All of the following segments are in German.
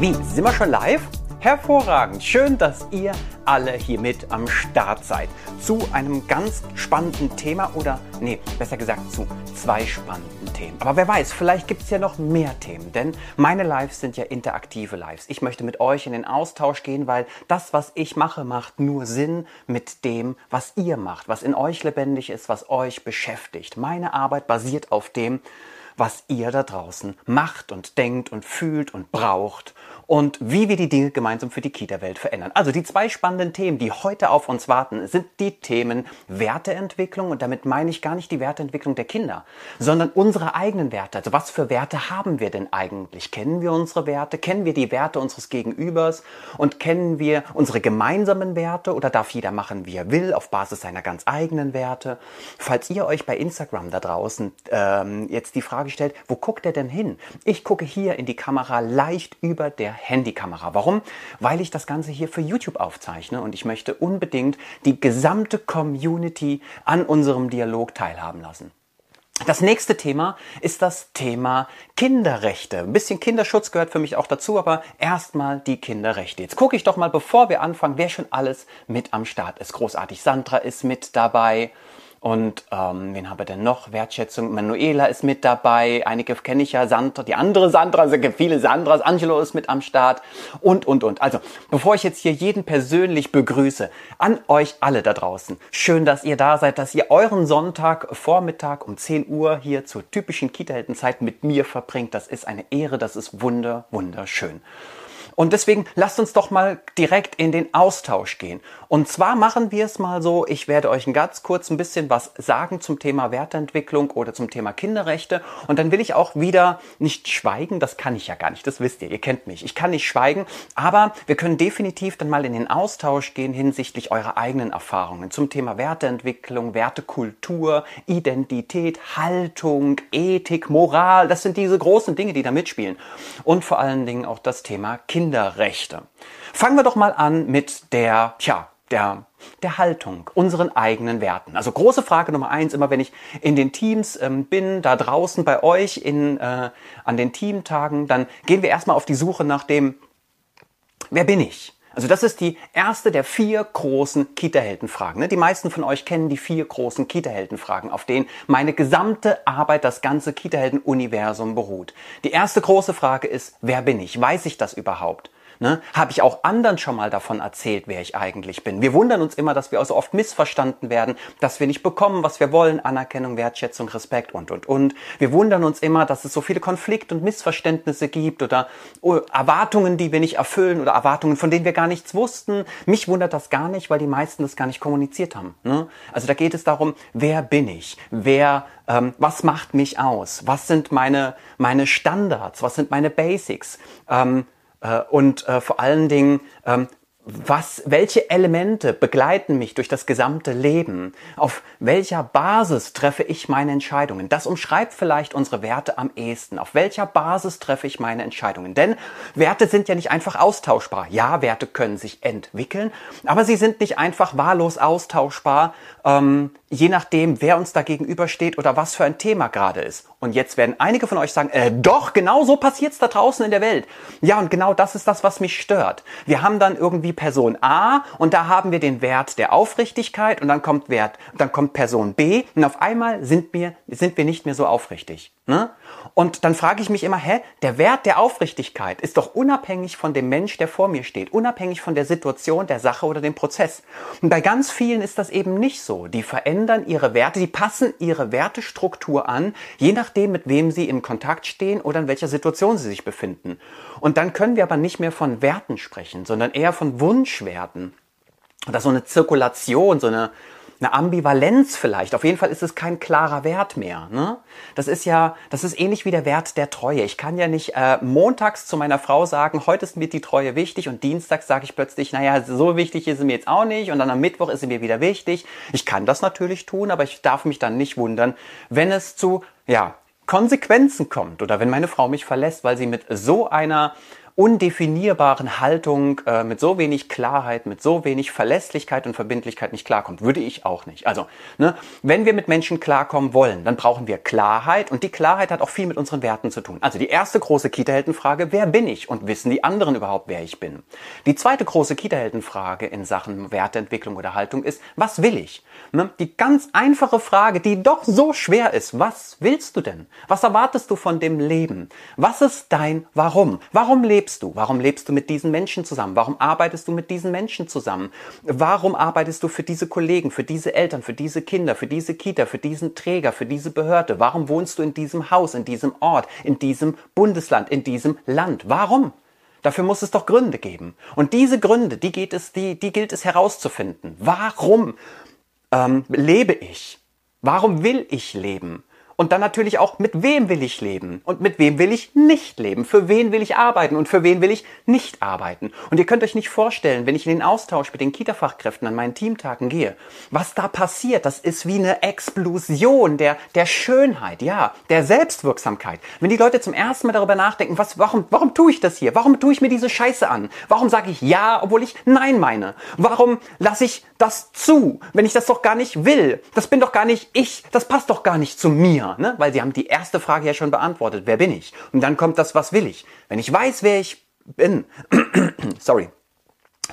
Wie, sind wir schon live? Hervorragend. Schön, dass ihr alle hier mit am Start seid. Zu einem ganz spannenden Thema oder, nee, besser gesagt zu zwei spannenden Themen. Aber wer weiß, vielleicht gibt es ja noch mehr Themen, denn meine Lives sind ja interaktive Lives. Ich möchte mit euch in den Austausch gehen, weil das, was ich mache, macht nur Sinn mit dem, was ihr macht, was in euch lebendig ist, was euch beschäftigt. Meine Arbeit basiert auf dem, was ihr da draußen macht und denkt und fühlt und braucht und wie wir die Dinge gemeinsam für die Kita-Welt verändern. Also die zwei spannenden Themen, die heute auf uns warten, sind die Themen Werteentwicklung und damit meine ich gar nicht die Werteentwicklung der Kinder, sondern unsere eigenen Werte. Also was für Werte haben wir denn eigentlich? Kennen wir unsere Werte? Kennen wir die Werte unseres Gegenübers? Und kennen wir unsere gemeinsamen Werte oder darf jeder machen, wie er will, auf Basis seiner ganz eigenen Werte? Falls ihr euch bei Instagram da draußen ähm, jetzt die Frage stellt, wo guckt er denn hin? Ich gucke hier in die Kamera leicht über der Handykamera. Warum? Weil ich das Ganze hier für YouTube aufzeichne und ich möchte unbedingt die gesamte Community an unserem Dialog teilhaben lassen. Das nächste Thema ist das Thema Kinderrechte. Ein bisschen Kinderschutz gehört für mich auch dazu, aber erstmal die Kinderrechte. Jetzt gucke ich doch mal, bevor wir anfangen, wer schon alles mit am Start ist. Großartig. Sandra ist mit dabei. Und ähm, wen haben wir denn noch? Wertschätzung. Manuela ist mit dabei. Einige kenne ich ja. Sandra, die andere Sandra, gibt viele Sandras. Angelo ist mit am Start. Und, und, und. Also, bevor ich jetzt hier jeden persönlich begrüße, an euch alle da draußen. Schön, dass ihr da seid, dass ihr euren Sonntag Vormittag um 10 Uhr hier zur typischen Kita-Heldenzeit mit mir verbringt. Das ist eine Ehre. Das ist wunder, wunderschön. Und deswegen lasst uns doch mal direkt in den Austausch gehen. Und zwar machen wir es mal so, ich werde euch ein ganz kurz ein bisschen was sagen zum Thema Werteentwicklung oder zum Thema Kinderrechte. Und dann will ich auch wieder nicht schweigen, das kann ich ja gar nicht, das wisst ihr, ihr kennt mich. Ich kann nicht schweigen, aber wir können definitiv dann mal in den Austausch gehen hinsichtlich eurer eigenen Erfahrungen zum Thema Werteentwicklung, Wertekultur, Identität, Haltung, Ethik, Moral. Das sind diese großen Dinge, die da mitspielen. Und vor allen Dingen auch das Thema Kinderrechte. Kinderrechte. Fangen wir doch mal an mit der, tja, der, der Haltung, unseren eigenen Werten. Also große Frage Nummer eins, immer wenn ich in den Teams ähm, bin, da draußen bei euch in, äh, an den Teamtagen, dann gehen wir erstmal auf die Suche nach dem, wer bin ich? Also das ist die erste der vier großen Kita-Heldenfragen. Ne? Die meisten von euch kennen die vier großen Kita-Heldenfragen, auf denen meine gesamte Arbeit, das ganze Kita-Helden-Universum beruht. Die erste große Frage ist, wer bin ich? Weiß ich das überhaupt? Ne? Habe ich auch anderen schon mal davon erzählt, wer ich eigentlich bin? Wir wundern uns immer, dass wir so oft missverstanden werden, dass wir nicht bekommen, was wir wollen, Anerkennung, Wertschätzung, Respekt und, und, und. Wir wundern uns immer, dass es so viele Konflikte und Missverständnisse gibt oder oh, Erwartungen, die wir nicht erfüllen oder Erwartungen, von denen wir gar nichts wussten. Mich wundert das gar nicht, weil die meisten das gar nicht kommuniziert haben. Ne? Also da geht es darum, wer bin ich? Wer ähm, was macht mich aus? Was sind meine, meine Standards? Was sind meine Basics? Ähm, äh, und äh, vor allen Dingen, ähm, was, welche Elemente begleiten mich durch das gesamte Leben? Auf welcher Basis treffe ich meine Entscheidungen? Das umschreibt vielleicht unsere Werte am ehesten. Auf welcher Basis treffe ich meine Entscheidungen? Denn Werte sind ja nicht einfach austauschbar. Ja, Werte können sich entwickeln, aber sie sind nicht einfach wahllos austauschbar, ähm, je nachdem, wer uns da gegenübersteht oder was für ein Thema gerade ist. Und jetzt werden einige von euch sagen, äh, doch, genau so passiert's da draußen in der Welt. Ja, und genau das ist das, was mich stört. Wir haben dann irgendwie Person A und da haben wir den Wert der Aufrichtigkeit und dann kommt Wert, dann kommt Person B und auf einmal sind wir, sind wir nicht mehr so aufrichtig. Ne? Und dann frage ich mich immer, hä, der Wert der Aufrichtigkeit ist doch unabhängig von dem Mensch, der vor mir steht, unabhängig von der Situation, der Sache oder dem Prozess. Und bei ganz vielen ist das eben nicht so. Die verändern ihre Werte, die passen ihre Wertestruktur an, je nachdem, mit wem sie in Kontakt stehen oder in welcher Situation sie sich befinden. Und dann können wir aber nicht mehr von Werten sprechen, sondern eher von Wunschwerten. Oder so eine Zirkulation, so eine, eine Ambivalenz vielleicht. Auf jeden Fall ist es kein klarer Wert mehr. Ne? Das ist ja, das ist ähnlich wie der Wert der Treue. Ich kann ja nicht äh, montags zu meiner Frau sagen, heute ist mir die Treue wichtig und dienstags sage ich plötzlich, naja, so wichtig ist sie mir jetzt auch nicht und dann am Mittwoch ist sie mir wieder wichtig. Ich kann das natürlich tun, aber ich darf mich dann nicht wundern, wenn es zu, ja, Konsequenzen kommt oder wenn meine Frau mich verlässt, weil sie mit so einer undefinierbaren Haltung, äh, mit so wenig Klarheit, mit so wenig Verlässlichkeit und Verbindlichkeit nicht klarkommt. Würde ich auch nicht. Also, ne, wenn wir mit Menschen klarkommen wollen, dann brauchen wir Klarheit und die Klarheit hat auch viel mit unseren Werten zu tun. Also die erste große Kita-Heldenfrage, wer bin ich und wissen die anderen überhaupt, wer ich bin? Die zweite große Kita-Heldenfrage in Sachen Werteentwicklung oder Haltung ist, was will ich? Ne? Die ganz einfache Frage, die doch so schwer ist, was willst du denn? Was erwartest du von dem Leben? Was ist dein Warum? Warum lebst du? Warum lebst du mit diesen Menschen zusammen? Warum arbeitest du mit diesen Menschen zusammen? Warum arbeitest du für diese Kollegen, für diese Eltern, für diese Kinder, für diese Kita, für diesen Träger, für diese Behörde? Warum wohnst du in diesem Haus, in diesem Ort, in diesem Bundesland, in diesem Land? Warum? Dafür muss es doch Gründe geben. Und diese Gründe, die, geht es, die, die gilt es herauszufinden. Warum ähm, lebe ich? Warum will ich leben? Und dann natürlich auch, mit wem will ich leben und mit wem will ich nicht leben? Für wen will ich arbeiten und für wen will ich nicht arbeiten? Und ihr könnt euch nicht vorstellen, wenn ich in den Austausch mit den Kita-Fachkräften an meinen Teamtagen gehe, was da passiert, das ist wie eine Explosion der, der Schönheit, ja, der Selbstwirksamkeit. Wenn die Leute zum ersten Mal darüber nachdenken, was, warum, warum tue ich das hier? Warum tue ich mir diese Scheiße an? Warum sage ich ja, obwohl ich nein meine? Warum lasse ich das zu, wenn ich das doch gar nicht will? Das bin doch gar nicht ich, das passt doch gar nicht zu mir ne? weil sie haben die erste Frage ja schon beantwortet. Wer bin ich? Und dann kommt das, was will ich? Wenn ich weiß, wer ich bin, sorry,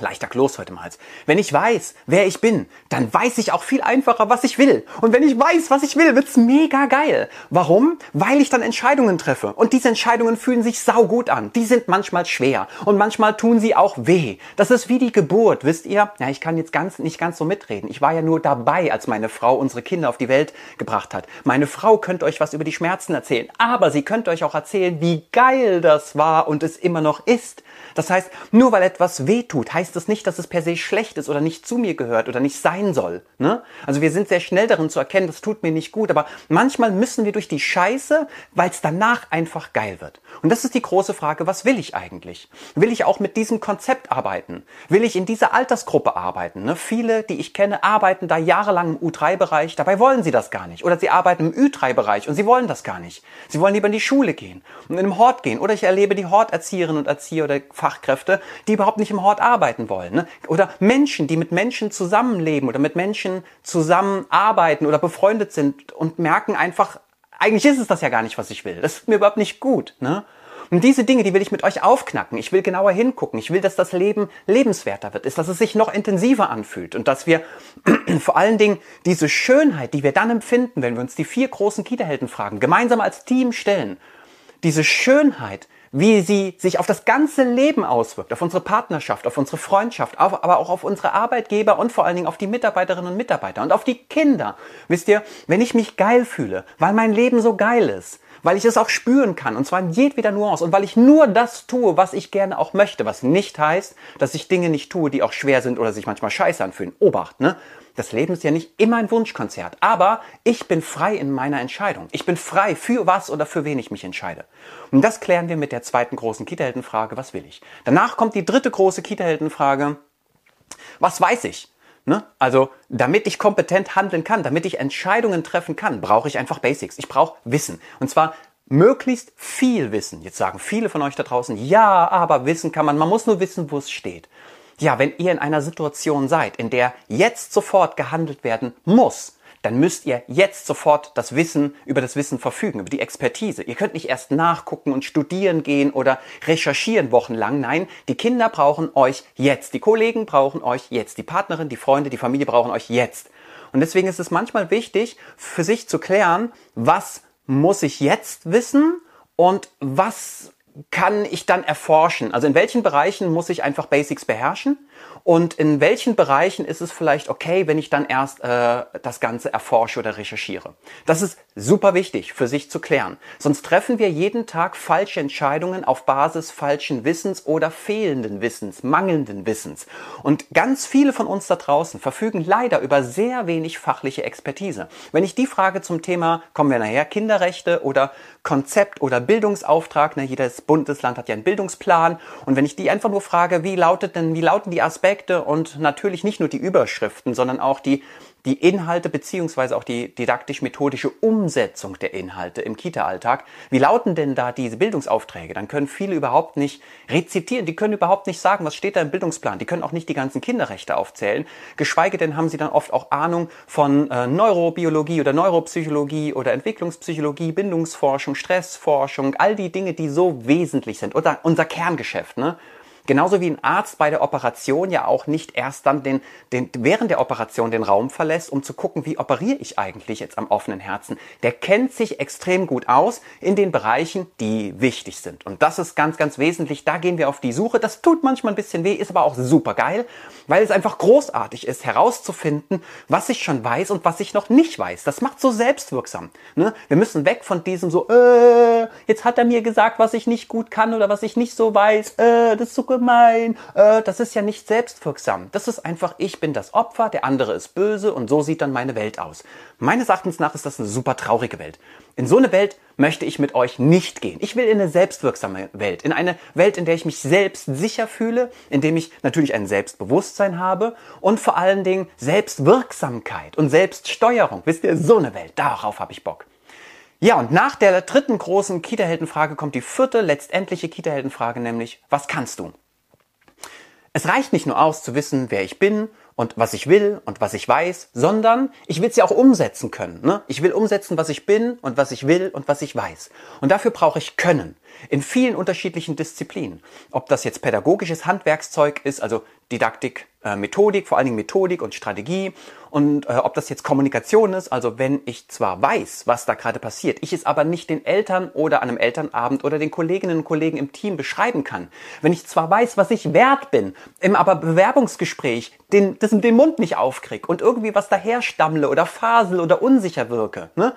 Leichter Kloß heute mal. Wenn ich weiß, wer ich bin, dann weiß ich auch viel einfacher, was ich will. Und wenn ich weiß, was ich will, wird's mega geil. Warum? Weil ich dann Entscheidungen treffe. Und diese Entscheidungen fühlen sich saugut an. Die sind manchmal schwer. Und manchmal tun sie auch weh. Das ist wie die Geburt, wisst ihr? Ja, ich kann jetzt ganz, nicht ganz so mitreden. Ich war ja nur dabei, als meine Frau unsere Kinder auf die Welt gebracht hat. Meine Frau könnte euch was über die Schmerzen erzählen. Aber sie könnte euch auch erzählen, wie geil das war und es immer noch ist. Das heißt, nur weil etwas weh tut, heißt heißt das nicht, dass es per se schlecht ist oder nicht zu mir gehört oder nicht sein soll. Ne? Also wir sind sehr schnell darin zu erkennen, das tut mir nicht gut, aber manchmal müssen wir durch die Scheiße, weil es danach einfach geil wird. Und das ist die große Frage, was will ich eigentlich? Will ich auch mit diesem Konzept arbeiten? Will ich in dieser Altersgruppe arbeiten? Ne? Viele, die ich kenne, arbeiten da jahrelang im U3-Bereich, dabei wollen sie das gar nicht. Oder sie arbeiten im Ü3-Bereich und sie wollen das gar nicht. Sie wollen lieber in die Schule gehen und in den Hort gehen. Oder ich erlebe die Horterzieherinnen und Erzieher oder Fachkräfte, die überhaupt nicht im Hort arbeiten arbeiten wollen. Ne? Oder Menschen, die mit Menschen zusammenleben oder mit Menschen zusammenarbeiten oder befreundet sind und merken einfach, eigentlich ist es das ja gar nicht, was ich will. Das ist mir überhaupt nicht gut. Ne? Und diese Dinge, die will ich mit euch aufknacken. Ich will genauer hingucken. Ich will, dass das Leben lebenswerter wird, ist, dass es sich noch intensiver anfühlt und dass wir vor allen Dingen diese Schönheit, die wir dann empfinden, wenn wir uns die vier großen Kita-Helden fragen, gemeinsam als Team stellen, diese Schönheit wie sie sich auf das ganze Leben auswirkt, auf unsere Partnerschaft, auf unsere Freundschaft, auf, aber auch auf unsere Arbeitgeber und vor allen Dingen auf die Mitarbeiterinnen und Mitarbeiter und auf die Kinder. Wisst ihr, wenn ich mich geil fühle, weil mein Leben so geil ist, weil ich es auch spüren kann, und zwar in jedweder Nuance, und weil ich nur das tue, was ich gerne auch möchte, was nicht heißt, dass ich Dinge nicht tue, die auch schwer sind oder sich manchmal scheiße anfühlen. Obacht, ne? Das Leben ist ja nicht immer ein Wunschkonzert, aber ich bin frei in meiner Entscheidung. Ich bin frei, für was oder für wen ich mich entscheide. Und das klären wir mit der zweiten großen Kita-Heldenfrage, was will ich? Danach kommt die dritte große Kita-Heldenfrage, was weiß ich? Ne? Also, damit ich kompetent handeln kann, damit ich Entscheidungen treffen kann, brauche ich einfach Basics. Ich brauche Wissen. Und zwar möglichst viel Wissen. Jetzt sagen viele von euch da draußen, ja, aber Wissen kann man, man muss nur wissen, wo es steht. Ja, wenn ihr in einer Situation seid, in der jetzt sofort gehandelt werden muss, dann müsst ihr jetzt sofort das Wissen über das Wissen verfügen, über die Expertise. Ihr könnt nicht erst nachgucken und studieren gehen oder recherchieren wochenlang. Nein, die Kinder brauchen euch jetzt. Die Kollegen brauchen euch jetzt. Die Partnerin, die Freunde, die Familie brauchen euch jetzt. Und deswegen ist es manchmal wichtig, für sich zu klären, was muss ich jetzt wissen und was kann ich dann erforschen? Also in welchen Bereichen muss ich einfach Basics beherrschen? Und in welchen Bereichen ist es vielleicht okay, wenn ich dann erst äh, das Ganze erforsche oder recherchiere? Das ist super wichtig für sich zu klären. Sonst treffen wir jeden Tag falsche Entscheidungen auf Basis falschen Wissens oder fehlenden Wissens, mangelnden Wissens. Und ganz viele von uns da draußen verfügen leider über sehr wenig fachliche Expertise. Wenn ich die Frage zum Thema, kommen wir nachher, Kinderrechte oder Konzept oder Bildungsauftrag, ne, jedes Bundesland hat ja einen Bildungsplan. Und wenn ich die einfach nur frage, wie lautet denn, wie lauten die Aspekte und natürlich nicht nur die Überschriften, sondern auch die die Inhalte beziehungsweise auch die didaktisch-methodische Umsetzung der Inhalte im Kita-Alltag. Wie lauten denn da diese Bildungsaufträge? Dann können viele überhaupt nicht rezitieren, die können überhaupt nicht sagen, was steht da im Bildungsplan. Die können auch nicht die ganzen Kinderrechte aufzählen. Geschweige denn haben sie dann oft auch Ahnung von äh, Neurobiologie oder Neuropsychologie oder Entwicklungspsychologie, Bindungsforschung, Stressforschung, all die Dinge, die so wesentlich sind. Oder unser Kerngeschäft, ne? Genauso wie ein Arzt bei der Operation ja auch nicht erst dann den, den, während der Operation den Raum verlässt, um zu gucken, wie operiere ich eigentlich jetzt am offenen Herzen. Der kennt sich extrem gut aus in den Bereichen, die wichtig sind. Und das ist ganz, ganz wesentlich. Da gehen wir auf die Suche. Das tut manchmal ein bisschen weh, ist aber auch super geil, weil es einfach großartig ist, herauszufinden, was ich schon weiß und was ich noch nicht weiß. Das macht so selbstwirksam. Ne? Wir müssen weg von diesem so, äh, jetzt hat er mir gesagt, was ich nicht gut kann oder was ich nicht so weiß. Äh, das ist so gemein. Äh, das ist ja nicht selbstwirksam. Das ist einfach, ich bin das Opfer, der andere ist böse und so sieht dann meine Welt aus. Meines Erachtens nach ist das eine super traurige Welt. In so eine Welt möchte ich mit euch nicht gehen. Ich will in eine selbstwirksame Welt, in eine Welt, in der ich mich selbst sicher fühle, in dem ich natürlich ein Selbstbewusstsein habe und vor allen Dingen Selbstwirksamkeit und Selbststeuerung. Wisst ihr, so eine Welt, darauf habe ich Bock. Ja, und nach der dritten großen Kita-Heldenfrage kommt die vierte, letztendliche Kita-Heldenfrage, nämlich, was kannst du? Es reicht nicht nur aus zu wissen, wer ich bin und was ich will und was ich weiß, sondern ich will es ja auch umsetzen können. Ne? Ich will umsetzen, was ich bin und was ich will und was ich weiß. Und dafür brauche ich Können in vielen unterschiedlichen Disziplinen. Ob das jetzt pädagogisches Handwerkszeug ist, also Didaktik, äh, Methodik, vor allen Dingen Methodik und Strategie. Und äh, ob das jetzt Kommunikation ist, also wenn ich zwar weiß, was da gerade passiert, ich es aber nicht den Eltern oder an einem Elternabend oder den Kolleginnen und Kollegen im Team beschreiben kann. Wenn ich zwar weiß, was ich wert bin, im aber Bewerbungsgespräch den, den Mund nicht aufkrieg und irgendwie was daher stammle oder fasel oder unsicher wirke, ne?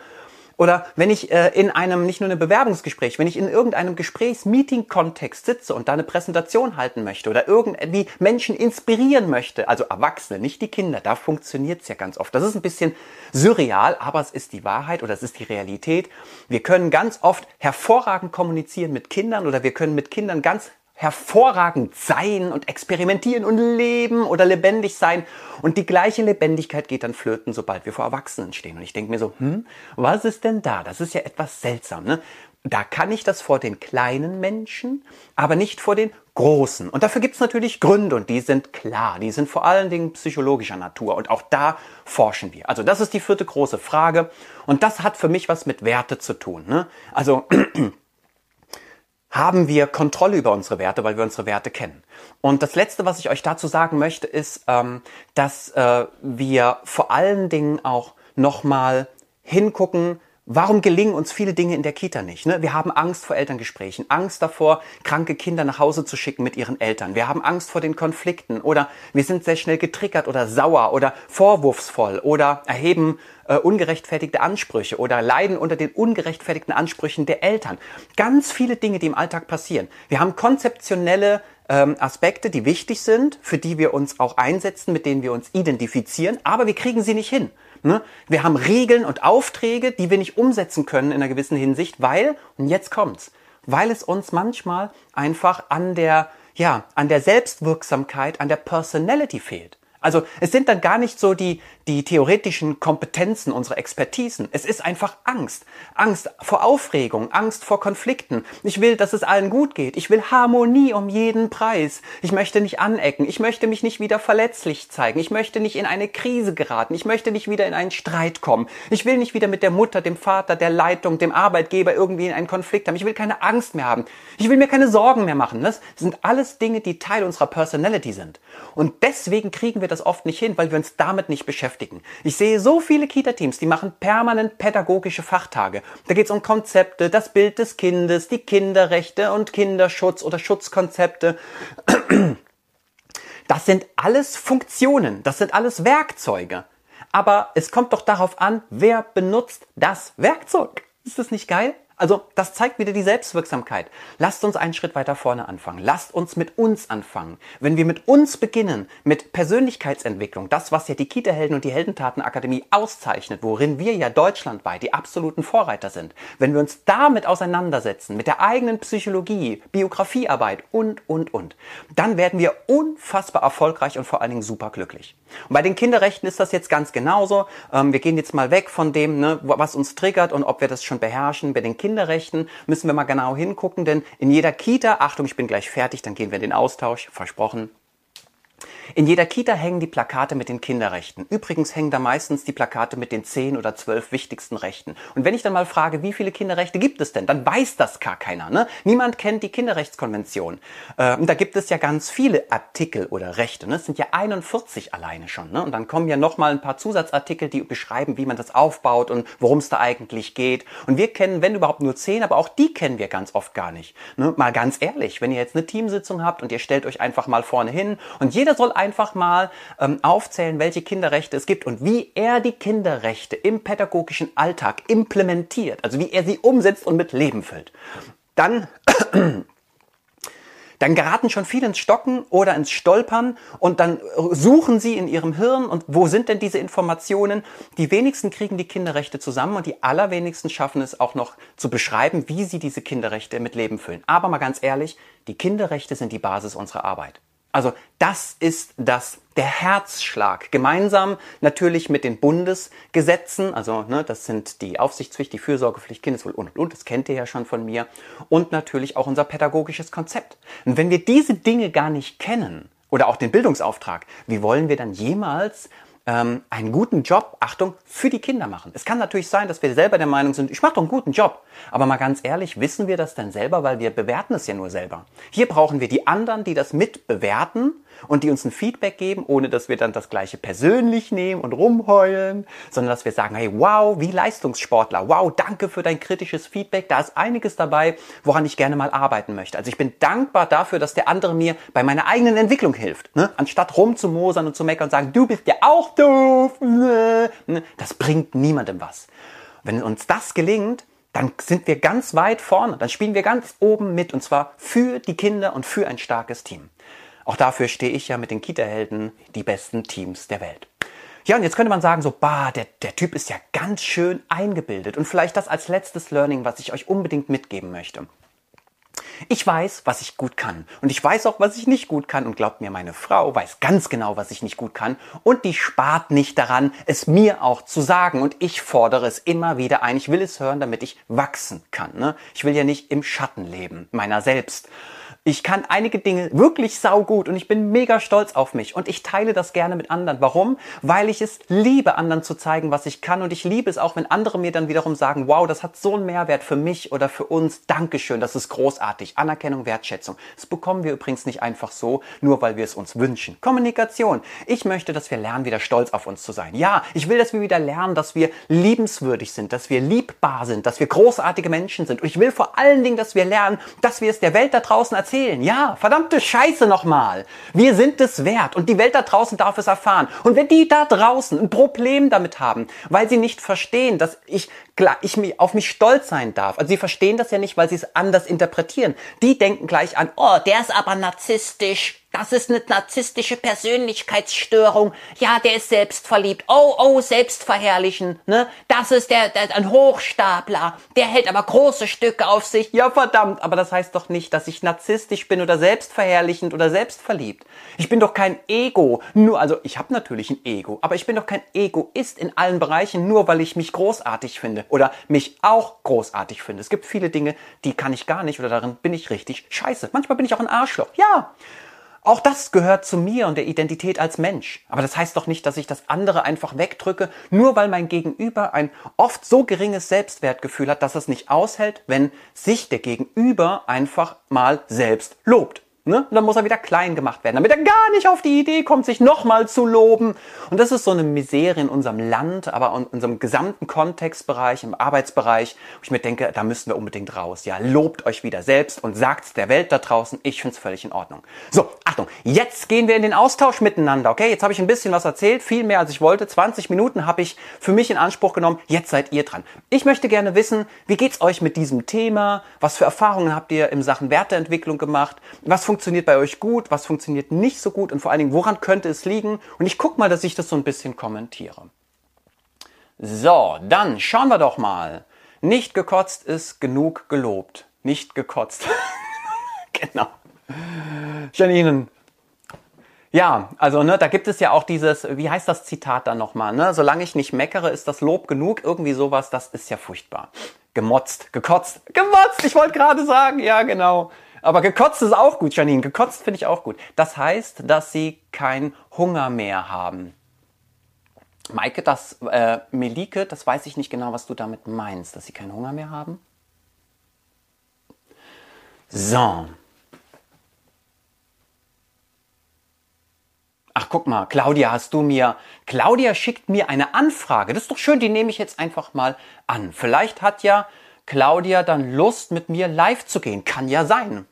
Oder wenn ich äh, in einem, nicht nur einem Bewerbungsgespräch, wenn ich in irgendeinem Gesprächs-Meeting-Kontext sitze und da eine Präsentation halten möchte oder irgendwie Menschen inspirieren möchte, also Erwachsene, nicht die Kinder, da funktioniert's ja ganz oft. Das ist ein bisschen surreal, aber es ist die Wahrheit oder es ist die Realität. Wir können ganz oft hervorragend kommunizieren mit Kindern oder wir können mit Kindern ganz hervorragend sein und experimentieren und leben oder lebendig sein. Und die gleiche Lebendigkeit geht dann flöten, sobald wir vor Erwachsenen stehen. Und ich denke mir so, hm, was ist denn da? Das ist ja etwas seltsam. Ne? Da kann ich das vor den kleinen Menschen, aber nicht vor den großen. Und dafür gibt es natürlich Gründe und die sind klar. Die sind vor allen Dingen psychologischer Natur. Und auch da forschen wir. Also das ist die vierte große Frage. Und das hat für mich was mit Werte zu tun. Ne? Also haben wir Kontrolle über unsere Werte, weil wir unsere Werte kennen. Und das Letzte, was ich euch dazu sagen möchte, ist, ähm, dass äh, wir vor allen Dingen auch nochmal hingucken, Warum gelingen uns viele Dinge in der Kita nicht? Ne? Wir haben Angst vor Elterngesprächen, Angst davor, kranke Kinder nach Hause zu schicken mit ihren Eltern. Wir haben Angst vor den Konflikten oder wir sind sehr schnell getriggert oder sauer oder vorwurfsvoll oder erheben äh, ungerechtfertigte Ansprüche oder leiden unter den ungerechtfertigten Ansprüchen der Eltern. Ganz viele Dinge, die im Alltag passieren. Wir haben konzeptionelle ähm, Aspekte, die wichtig sind, für die wir uns auch einsetzen, mit denen wir uns identifizieren, aber wir kriegen sie nicht hin. Ne? Wir haben Regeln und Aufträge, die wir nicht umsetzen können in einer gewissen Hinsicht, weil, und jetzt kommt's, weil es uns manchmal einfach an der, ja, an der Selbstwirksamkeit, an der Personality fehlt. Also es sind dann gar nicht so die, die theoretischen Kompetenzen unserer Expertisen. Es ist einfach Angst. Angst vor Aufregung, Angst vor Konflikten. Ich will, dass es allen gut geht. Ich will Harmonie um jeden Preis. Ich möchte nicht anecken. Ich möchte mich nicht wieder verletzlich zeigen. Ich möchte nicht in eine Krise geraten. Ich möchte nicht wieder in einen Streit kommen. Ich will nicht wieder mit der Mutter, dem Vater, der Leitung, dem Arbeitgeber irgendwie in einen Konflikt haben. Ich will keine Angst mehr haben. Ich will mir keine Sorgen mehr machen. Das sind alles Dinge, die Teil unserer Personality sind. Und deswegen kriegen wir das oft nicht hin, weil wir uns damit nicht beschäftigen. Ich sehe so viele Kita-Teams, die machen permanent pädagogische Fachtage. Da geht es um Konzepte, das Bild des Kindes, die Kinderrechte und Kinderschutz oder Schutzkonzepte. Das sind alles Funktionen, das sind alles Werkzeuge. Aber es kommt doch darauf an, wer benutzt das Werkzeug. Ist das nicht geil? Also das zeigt wieder die Selbstwirksamkeit. Lasst uns einen Schritt weiter vorne anfangen. Lasst uns mit uns anfangen. Wenn wir mit uns beginnen, mit Persönlichkeitsentwicklung, das, was ja die Kita-Helden und die Heldentatenakademie auszeichnet, worin wir ja deutschlandweit die absoluten Vorreiter sind, wenn wir uns damit auseinandersetzen, mit der eigenen Psychologie, Biografiearbeit und, und, und, dann werden wir unfassbar erfolgreich und vor allen Dingen super glücklich. Und bei den Kinderrechten ist das jetzt ganz genauso. Ähm, wir gehen jetzt mal weg von dem, ne, was uns triggert und ob wir das schon beherrschen. Bei den Kinderrechten müssen wir mal genau hingucken, denn in jeder Kita, Achtung, ich bin gleich fertig, dann gehen wir in den Austausch, versprochen, in jeder Kita hängen die Plakate mit den Kinderrechten. Übrigens hängen da meistens die Plakate mit den zehn oder zwölf wichtigsten Rechten. Und wenn ich dann mal frage, wie viele Kinderrechte gibt es denn, dann weiß das gar keiner. Ne? Niemand kennt die Kinderrechtskonvention. Äh, und da gibt es ja ganz viele Artikel oder Rechte. Ne? Es sind ja 41 alleine schon. Ne? Und dann kommen ja nochmal ein paar Zusatzartikel, die beschreiben, wie man das aufbaut und worum es da eigentlich geht. Und wir kennen, wenn überhaupt, nur zehn, aber auch die kennen wir ganz oft gar nicht. Ne? Mal ganz ehrlich, wenn ihr jetzt eine Teamsitzung habt und ihr stellt euch einfach mal vorne hin und jeder soll einfach mal ähm, aufzählen, welche Kinderrechte es gibt und wie er die Kinderrechte im pädagogischen Alltag implementiert, also wie er sie umsetzt und mit Leben füllt. Dann dann geraten schon viele ins Stocken oder ins Stolpern und dann suchen sie in ihrem Hirn und wo sind denn diese Informationen? Die wenigsten kriegen die Kinderrechte zusammen und die allerwenigsten schaffen es auch noch zu beschreiben, wie sie diese Kinderrechte mit Leben füllen. Aber mal ganz ehrlich, die Kinderrechte sind die Basis unserer Arbeit. Also das ist das der Herzschlag. Gemeinsam natürlich mit den Bundesgesetzen, also ne, das sind die Aufsichtspflicht, die Fürsorgepflicht, Kindeswohl und und und, das kennt ihr ja schon von mir, und natürlich auch unser pädagogisches Konzept. Und wenn wir diese Dinge gar nicht kennen oder auch den Bildungsauftrag, wie wollen wir dann jemals ähm, einen guten Job, Achtung, für die Kinder machen. Es kann natürlich sein, dass wir selber der Meinung sind, ich mache doch einen guten Job. Aber mal ganz ehrlich, wissen wir das denn selber, weil wir bewerten es ja nur selber. Hier brauchen wir die anderen, die das mitbewerten und die uns ein Feedback geben, ohne dass wir dann das gleiche persönlich nehmen und rumheulen, sondern dass wir sagen, hey, wow, wie Leistungssportler, wow, danke für dein kritisches Feedback, da ist einiges dabei, woran ich gerne mal arbeiten möchte. Also ich bin dankbar dafür, dass der andere mir bei meiner eigenen Entwicklung hilft, ne? anstatt rumzumosern und zu meckern und sagen, du bist ja auch doof, ne? das bringt niemandem was. Wenn uns das gelingt, dann sind wir ganz weit vorne, dann spielen wir ganz oben mit und zwar für die Kinder und für ein starkes Team. Auch dafür stehe ich ja mit den Kita-Helden die besten Teams der Welt. Ja, und jetzt könnte man sagen, so, bah, der, der Typ ist ja ganz schön eingebildet. Und vielleicht das als letztes Learning, was ich euch unbedingt mitgeben möchte. Ich weiß, was ich gut kann. Und ich weiß auch, was ich nicht gut kann. Und glaubt mir, meine Frau weiß ganz genau, was ich nicht gut kann. Und die spart nicht daran, es mir auch zu sagen. Und ich fordere es immer wieder ein. Ich will es hören, damit ich wachsen kann. Ne? Ich will ja nicht im Schatten leben, meiner selbst. Ich kann einige Dinge wirklich saugut und ich bin mega stolz auf mich und ich teile das gerne mit anderen. Warum? Weil ich es liebe, anderen zu zeigen, was ich kann und ich liebe es auch, wenn andere mir dann wiederum sagen, wow, das hat so einen Mehrwert für mich oder für uns. Dankeschön, das ist großartig. Anerkennung, Wertschätzung. Das bekommen wir übrigens nicht einfach so, nur weil wir es uns wünschen. Kommunikation. Ich möchte, dass wir lernen, wieder stolz auf uns zu sein. Ja, ich will, dass wir wieder lernen, dass wir liebenswürdig sind, dass wir liebbar sind, dass wir großartige Menschen sind. Und ich will vor allen Dingen, dass wir lernen, dass wir es der Welt da draußen erzählen erzählen. Ja, verdammte Scheiße nochmal. Wir sind es wert und die Welt da draußen darf es erfahren. Und wenn die da draußen ein Problem damit haben, weil sie nicht verstehen, dass ich, ich auf mich stolz sein darf, also sie verstehen das ja nicht, weil sie es anders interpretieren. Die denken gleich an, oh, der ist aber narzisstisch das ist eine narzisstische Persönlichkeitsstörung. Ja, der ist selbstverliebt. Oh, oh, selbstverherrlichen. Ne? Das ist der, der ein Hochstapler. Der hält aber große Stücke auf sich. Ja, verdammt. Aber das heißt doch nicht, dass ich narzisstisch bin oder selbstverherrlichend oder selbstverliebt. Ich bin doch kein Ego. Nur, also ich habe natürlich ein Ego, aber ich bin doch kein Egoist in allen Bereichen, nur weil ich mich großartig finde oder mich auch großartig finde. Es gibt viele Dinge, die kann ich gar nicht oder darin bin ich richtig scheiße. Manchmal bin ich auch ein Arschloch. Ja. Auch das gehört zu mir und der Identität als Mensch. Aber das heißt doch nicht, dass ich das andere einfach wegdrücke, nur weil mein Gegenüber ein oft so geringes Selbstwertgefühl hat, dass es nicht aushält, wenn sich der Gegenüber einfach mal selbst lobt. Ne? Und dann muss er wieder klein gemacht werden, damit er gar nicht auf die Idee kommt, sich nochmal zu loben. Und das ist so eine Misere in unserem Land, aber in unserem gesamten Kontextbereich, im Arbeitsbereich, wo ich mir denke, da müssen wir unbedingt raus. Ja, lobt euch wieder selbst und sagt der Welt da draußen, ich finde es völlig in Ordnung. So, Achtung, jetzt gehen wir in den Austausch miteinander, okay? Jetzt habe ich ein bisschen was erzählt, viel mehr als ich wollte. 20 Minuten habe ich für mich in Anspruch genommen. Jetzt seid ihr dran. Ich möchte gerne wissen, wie geht's euch mit diesem Thema? Was für Erfahrungen habt ihr in Sachen Werteentwicklung gemacht? Was funktioniert bei euch gut, was funktioniert nicht so gut und vor allen Dingen, woran könnte es liegen? Und ich gucke mal, dass ich das so ein bisschen kommentiere. So, dann schauen wir doch mal. Nicht gekotzt ist genug gelobt. Nicht gekotzt. genau. Janine. Ja, also ne, da gibt es ja auch dieses, wie heißt das Zitat dann nochmal, ne? Solange ich nicht meckere, ist das Lob genug. Irgendwie sowas, das ist ja furchtbar. Gemotzt, gekotzt, gemotzt, ich wollte gerade sagen, ja genau. Aber gekotzt ist auch gut, Janine. Gekotzt finde ich auch gut. Das heißt, dass sie keinen Hunger mehr haben. Maike, das, äh, Melike, das weiß ich nicht genau, was du damit meinst, dass sie keinen Hunger mehr haben. So. Ach, guck mal, Claudia, hast du mir. Claudia schickt mir eine Anfrage. Das ist doch schön, die nehme ich jetzt einfach mal an. Vielleicht hat ja Claudia dann Lust, mit mir live zu gehen. Kann ja sein.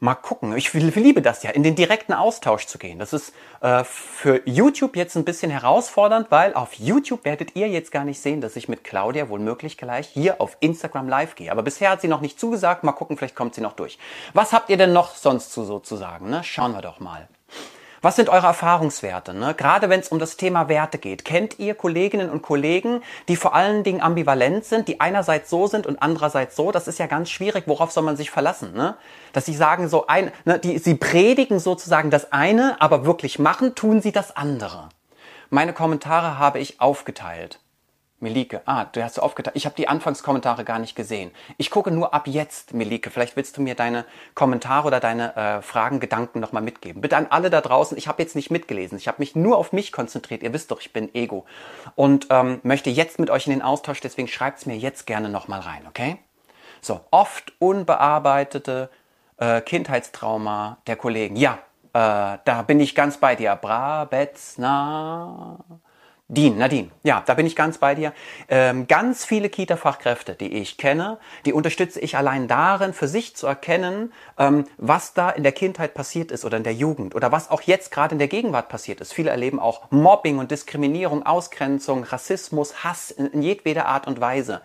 Mal gucken. Ich liebe das ja, in den direkten Austausch zu gehen. Das ist äh, für YouTube jetzt ein bisschen herausfordernd, weil auf YouTube werdet ihr jetzt gar nicht sehen, dass ich mit Claudia wohl möglich gleich hier auf Instagram live gehe. Aber bisher hat sie noch nicht zugesagt. Mal gucken, vielleicht kommt sie noch durch. Was habt ihr denn noch sonst zu sozusagen? Ne? Schauen wir doch mal. Was sind eure Erfahrungswerte? Ne? Gerade wenn es um das Thema Werte geht. Kennt ihr Kolleginnen und Kollegen, die vor allen Dingen ambivalent sind, die einerseits so sind und andererseits so? Das ist ja ganz schwierig. Worauf soll man sich verlassen? Ne? Dass sie sagen so ein, ne, die, sie predigen sozusagen das eine, aber wirklich machen tun sie das andere. Meine Kommentare habe ich aufgeteilt. Melike, ah, du hast aufgeteilt. Ich habe die Anfangskommentare gar nicht gesehen. Ich gucke nur ab jetzt, Melike. Vielleicht willst du mir deine Kommentare oder deine äh, Fragen, Gedanken nochmal mitgeben. Bitte an alle da draußen. Ich habe jetzt nicht mitgelesen. Ich habe mich nur auf mich konzentriert. Ihr wisst doch, ich bin Ego. Und ähm, möchte jetzt mit euch in den Austausch. Deswegen schreibt's mir jetzt gerne nochmal rein, okay? So, oft unbearbeitete äh, Kindheitstrauma der Kollegen. Ja, äh, da bin ich ganz bei dir. Bra, Betz, na... Dean, Nadine, ja, da bin ich ganz bei dir. Ähm, ganz viele Kita-Fachkräfte, die ich kenne, die unterstütze ich allein darin, für sich zu erkennen, ähm, was da in der Kindheit passiert ist oder in der Jugend oder was auch jetzt gerade in der Gegenwart passiert ist. Viele erleben auch Mobbing und Diskriminierung, Ausgrenzung, Rassismus, Hass in, in jedweder Art und Weise.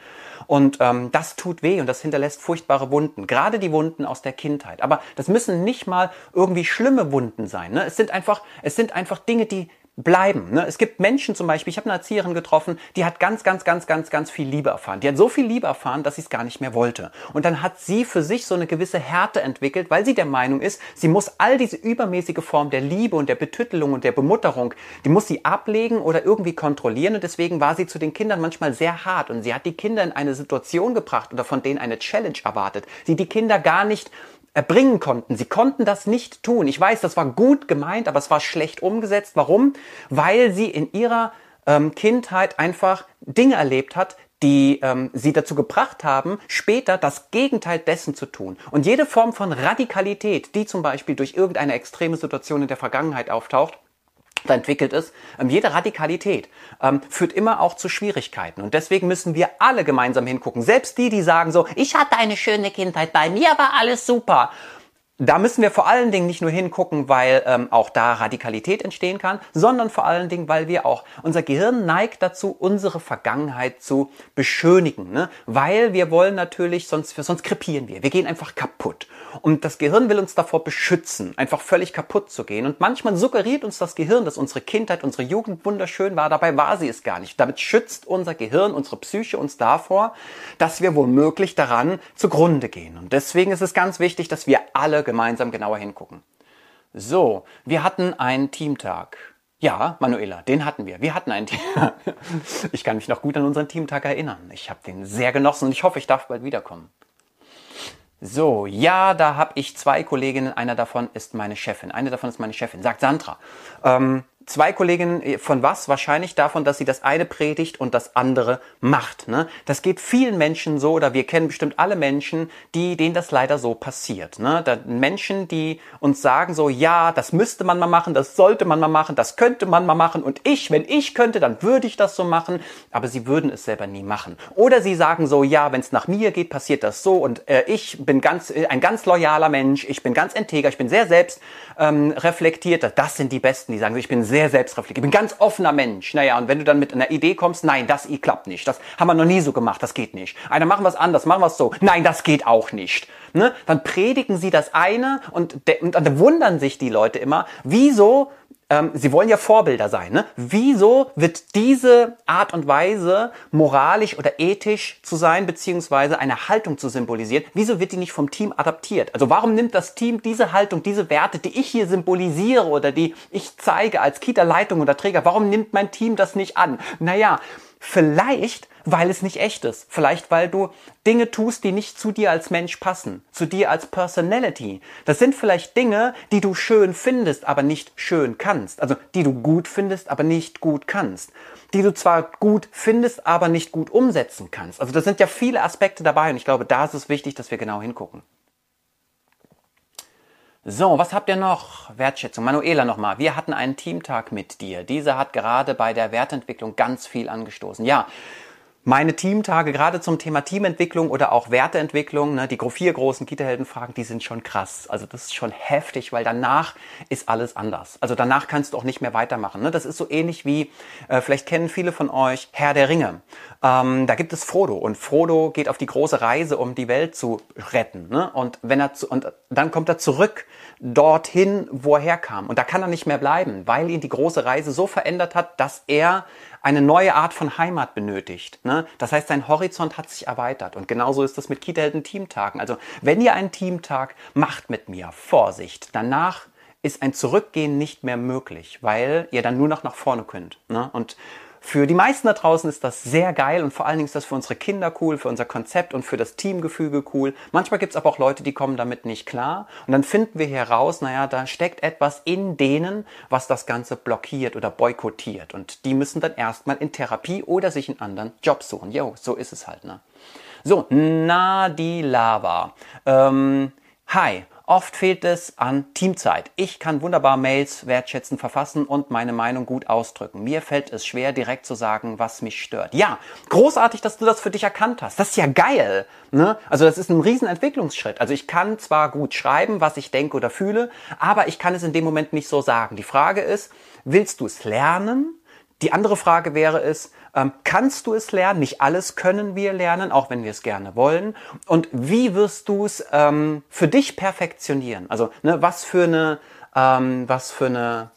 Und ähm, das tut weh und das hinterlässt furchtbare Wunden, gerade die Wunden aus der Kindheit. Aber das müssen nicht mal irgendwie schlimme Wunden sein. Ne? Es sind einfach, es sind einfach Dinge, die bleiben. Ne? Es gibt Menschen zum Beispiel, ich habe eine Erzieherin getroffen, die hat ganz, ganz, ganz, ganz, ganz viel Liebe erfahren. Die hat so viel Liebe erfahren, dass sie es gar nicht mehr wollte. Und dann hat sie für sich so eine gewisse Härte entwickelt, weil sie der Meinung ist, sie muss all diese übermäßige Form der Liebe und der Betüttelung und der Bemutterung, die muss sie ablegen oder irgendwie kontrollieren. Und deswegen war sie zu den Kindern manchmal sehr hart. Und sie hat die Kinder in eine Situation gebracht oder von denen eine Challenge erwartet, die die Kinder gar nicht erbringen konnten. Sie konnten das nicht tun. Ich weiß, das war gut gemeint, aber es war schlecht umgesetzt. Warum? Weil sie in ihrer ähm, Kindheit einfach Dinge erlebt hat, die ähm, sie dazu gebracht haben, später das Gegenteil dessen zu tun. Und jede Form von Radikalität, die zum Beispiel durch irgendeine extreme Situation in der Vergangenheit auftaucht, da entwickelt ist, ähm, jede Radikalität ähm, führt immer auch zu Schwierigkeiten. Und deswegen müssen wir alle gemeinsam hingucken. Selbst die, die sagen so, ich hatte eine schöne Kindheit, bei mir war alles super. Da müssen wir vor allen Dingen nicht nur hingucken, weil ähm, auch da Radikalität entstehen kann, sondern vor allen Dingen, weil wir auch, unser Gehirn neigt dazu, unsere Vergangenheit zu beschönigen. Ne? Weil wir wollen natürlich, sonst, sonst krepieren wir. Wir gehen einfach kaputt. Und das Gehirn will uns davor beschützen, einfach völlig kaputt zu gehen. Und manchmal suggeriert uns das Gehirn, dass unsere Kindheit, unsere Jugend wunderschön war. Dabei war sie es gar nicht. Damit schützt unser Gehirn, unsere Psyche uns davor, dass wir womöglich daran zugrunde gehen. Und deswegen ist es ganz wichtig, dass wir alle gemeinsam genauer hingucken. So, wir hatten einen Teamtag. Ja, Manuela, den hatten wir. Wir hatten einen Teamtag. Ich kann mich noch gut an unseren Teamtag erinnern. Ich habe den sehr genossen und ich hoffe, ich darf bald wiederkommen. So, ja, da habe ich zwei Kolleginnen. Einer davon ist meine Chefin. Eine davon ist meine Chefin, sagt Sandra. Ähm, zwei Kolleginnen äh, von was? Wahrscheinlich davon, dass sie das eine predigt und das andere macht. Ne? Das geht vielen Menschen so, oder wir kennen bestimmt alle Menschen, die, denen das leider so passiert. Ne? Da Menschen, die uns sagen so, ja, das müsste man mal machen, das sollte man mal machen, das könnte man mal machen und ich, wenn ich könnte, dann würde ich das so machen, aber sie würden es selber nie machen. Oder sie sagen so, ja, wenn es nach mir geht, passiert das so und äh, ich bin ganz, äh, ein ganz loyaler Mensch, ich bin ganz integer, ich bin sehr selbst ähm, reflektiert. Das sind die Besten, die sagen, ich bin sehr selbstreflektiert, ich bin ganz offener Mensch. Naja, und wenn du dann mit einer Idee kommst, nein, das klappt nicht, das haben wir noch nie so gemacht, das geht nicht. Einer machen wir anders, machen wir so, nein, das geht auch nicht. Ne? Dann predigen sie das eine und, und dann wundern sich die Leute immer, wieso ähm, sie wollen ja Vorbilder sein. Ne? Wieso wird diese Art und Weise, moralisch oder ethisch zu sein, beziehungsweise eine Haltung zu symbolisieren, wieso wird die nicht vom Team adaptiert? Also warum nimmt das Team diese Haltung, diese Werte, die ich hier symbolisiere oder die ich zeige als Kita-Leitung oder Träger, warum nimmt mein Team das nicht an? Naja, Vielleicht, weil es nicht echt ist. Vielleicht, weil du Dinge tust, die nicht zu dir als Mensch passen, zu dir als Personality. Das sind vielleicht Dinge, die du schön findest, aber nicht schön kannst. Also, die du gut findest, aber nicht gut kannst. Die du zwar gut findest, aber nicht gut umsetzen kannst. Also, da sind ja viele Aspekte dabei und ich glaube, da ist es wichtig, dass wir genau hingucken. So, was habt ihr noch? Wertschätzung. Manuela nochmal. Wir hatten einen Teamtag mit dir. Dieser hat gerade bei der Wertentwicklung ganz viel angestoßen. Ja, meine Teamtage, gerade zum Thema Teamentwicklung oder auch Werteentwicklung, ne, die vier großen Kita-Heldenfragen, die sind schon krass. Also das ist schon heftig, weil danach ist alles anders. Also danach kannst du auch nicht mehr weitermachen. Ne? Das ist so ähnlich wie, äh, vielleicht kennen viele von euch Herr der Ringe. Ähm, da gibt es Frodo und Frodo geht auf die große Reise, um die Welt zu retten. Ne? Und wenn er zu, und dann kommt er zurück dorthin, wo er herkam. Und da kann er nicht mehr bleiben, weil ihn die große Reise so verändert hat, dass er eine neue Art von Heimat benötigt. Ne? Das heißt, sein Horizont hat sich erweitert. Und genauso ist das mit Kita-Helden Teamtagen. Also, wenn ihr einen Teamtag macht mit mir, Vorsicht, danach ist ein Zurückgehen nicht mehr möglich, weil ihr dann nur noch nach vorne könnt. Ne? Und für die meisten da draußen ist das sehr geil und vor allen Dingen ist das für unsere Kinder cool, für unser Konzept und für das Teamgefüge cool. Manchmal gibt es aber auch Leute, die kommen damit nicht klar und dann finden wir heraus, naja, da steckt etwas in denen, was das Ganze blockiert oder boykottiert und die müssen dann erstmal in Therapie oder sich einen anderen Job suchen. Jo, so ist es halt, ne? So, Nadilava. Ähm, hi, Oft fehlt es an Teamzeit. Ich kann wunderbar Mails wertschätzen, verfassen und meine Meinung gut ausdrücken. Mir fällt es schwer, direkt zu sagen, was mich stört. Ja, großartig, dass du das für dich erkannt hast. Das ist ja geil. Ne? Also das ist ein riesen Entwicklungsschritt. Also ich kann zwar gut schreiben, was ich denke oder fühle, aber ich kann es in dem Moment nicht so sagen. Die Frage ist, willst du es lernen? Die andere Frage wäre es, kannst du es lernen? Nicht alles können wir lernen, auch wenn wir es gerne wollen. Und wie wirst du es ähm, für dich perfektionieren? Also ne, was für eine, ähm, was für eine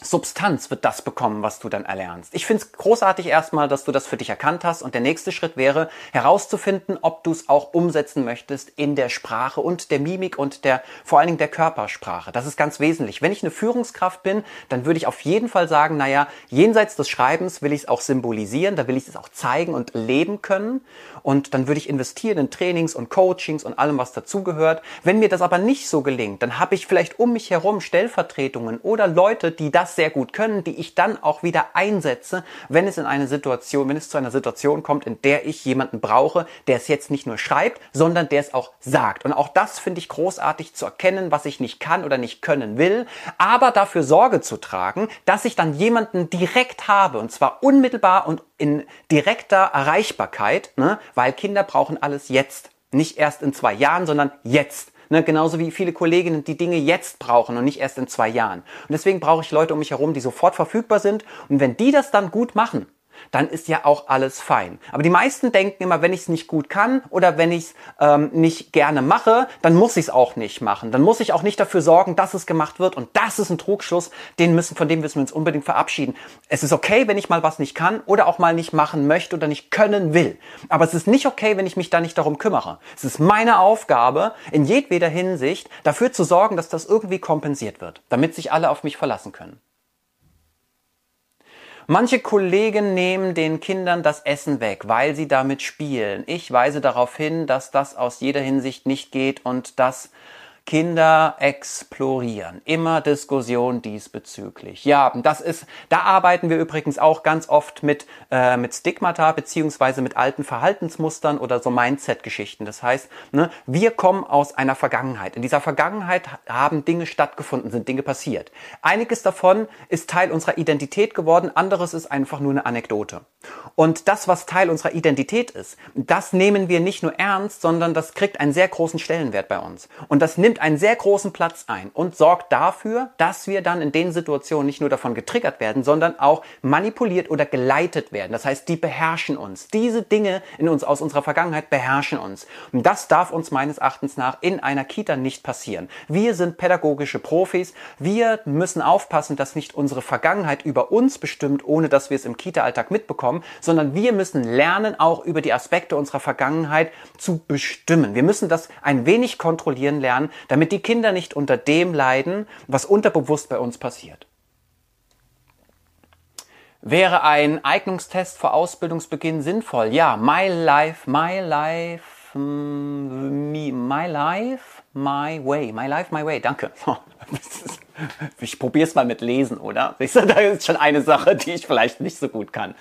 Substanz wird das bekommen, was du dann erlernst. Ich finde es großartig erstmal, dass du das für dich erkannt hast und der nächste Schritt wäre herauszufinden, ob du es auch umsetzen möchtest in der Sprache und der Mimik und der vor allen Dingen der Körpersprache. Das ist ganz wesentlich. Wenn ich eine Führungskraft bin, dann würde ich auf jeden Fall sagen, naja, jenseits des Schreibens will ich es auch symbolisieren, da will ich es auch zeigen und leben können und dann würde ich investieren in Trainings und Coachings und allem, was dazugehört. Wenn mir das aber nicht so gelingt, dann habe ich vielleicht um mich herum Stellvertretungen oder Leute, die das sehr gut können, die ich dann auch wieder einsetze, wenn es in eine Situation, wenn es zu einer Situation kommt, in der ich jemanden brauche, der es jetzt nicht nur schreibt, sondern der es auch sagt. Und auch das finde ich großartig zu erkennen, was ich nicht kann oder nicht können will, aber dafür Sorge zu tragen, dass ich dann jemanden direkt habe und zwar unmittelbar und in direkter Erreichbarkeit, ne? weil Kinder brauchen alles jetzt. Nicht erst in zwei Jahren, sondern jetzt. Ne, genauso wie viele Kolleginnen die Dinge jetzt brauchen und nicht erst in zwei Jahren. Und deswegen brauche ich Leute um mich herum, die sofort verfügbar sind. Und wenn die das dann gut machen, dann ist ja auch alles fein. Aber die meisten denken immer, wenn ich es nicht gut kann oder wenn ich es ähm, nicht gerne mache, dann muss ich es auch nicht machen. Dann muss ich auch nicht dafür sorgen, dass es gemacht wird. Und das ist ein Trugschluss, den müssen, von dem müssen wir uns unbedingt verabschieden. Es ist okay, wenn ich mal was nicht kann oder auch mal nicht machen möchte oder nicht können will. Aber es ist nicht okay, wenn ich mich da nicht darum kümmere. Es ist meine Aufgabe, in jedweder Hinsicht dafür zu sorgen, dass das irgendwie kompensiert wird, damit sich alle auf mich verlassen können. Manche Kollegen nehmen den Kindern das Essen weg, weil sie damit spielen. Ich weise darauf hin, dass das aus jeder Hinsicht nicht geht und dass Kinder explorieren. Immer Diskussion diesbezüglich. Ja, das ist, da arbeiten wir übrigens auch ganz oft mit, äh, mit Stigmata beziehungsweise mit alten Verhaltensmustern oder so Mindset-Geschichten. Das heißt, ne, wir kommen aus einer Vergangenheit. In dieser Vergangenheit haben Dinge stattgefunden, sind Dinge passiert. Einiges davon ist Teil unserer Identität geworden, anderes ist einfach nur eine Anekdote. Und das, was Teil unserer Identität ist, das nehmen wir nicht nur ernst, sondern das kriegt einen sehr großen Stellenwert bei uns. Und das nimmt einen sehr großen Platz ein und sorgt dafür, dass wir dann in den Situationen nicht nur davon getriggert werden, sondern auch manipuliert oder geleitet werden. Das heißt, die beherrschen uns. Diese Dinge in uns aus unserer Vergangenheit beherrschen uns. Und das darf uns meines Erachtens nach in einer Kita nicht passieren. Wir sind pädagogische Profis. Wir müssen aufpassen, dass nicht unsere Vergangenheit über uns bestimmt, ohne dass wir es im Kita-Alltag mitbekommen, sondern wir müssen lernen, auch über die Aspekte unserer Vergangenheit zu bestimmen. Wir müssen das ein wenig kontrollieren lernen, damit die Kinder nicht unter dem leiden, was unterbewusst bei uns passiert. Wäre ein Eignungstest vor Ausbildungsbeginn sinnvoll? Ja, my life, my life, mm, my life, my way, my life, my way. Danke. Ich probiere es mal mit Lesen, oder? Da ist schon eine Sache, die ich vielleicht nicht so gut kann.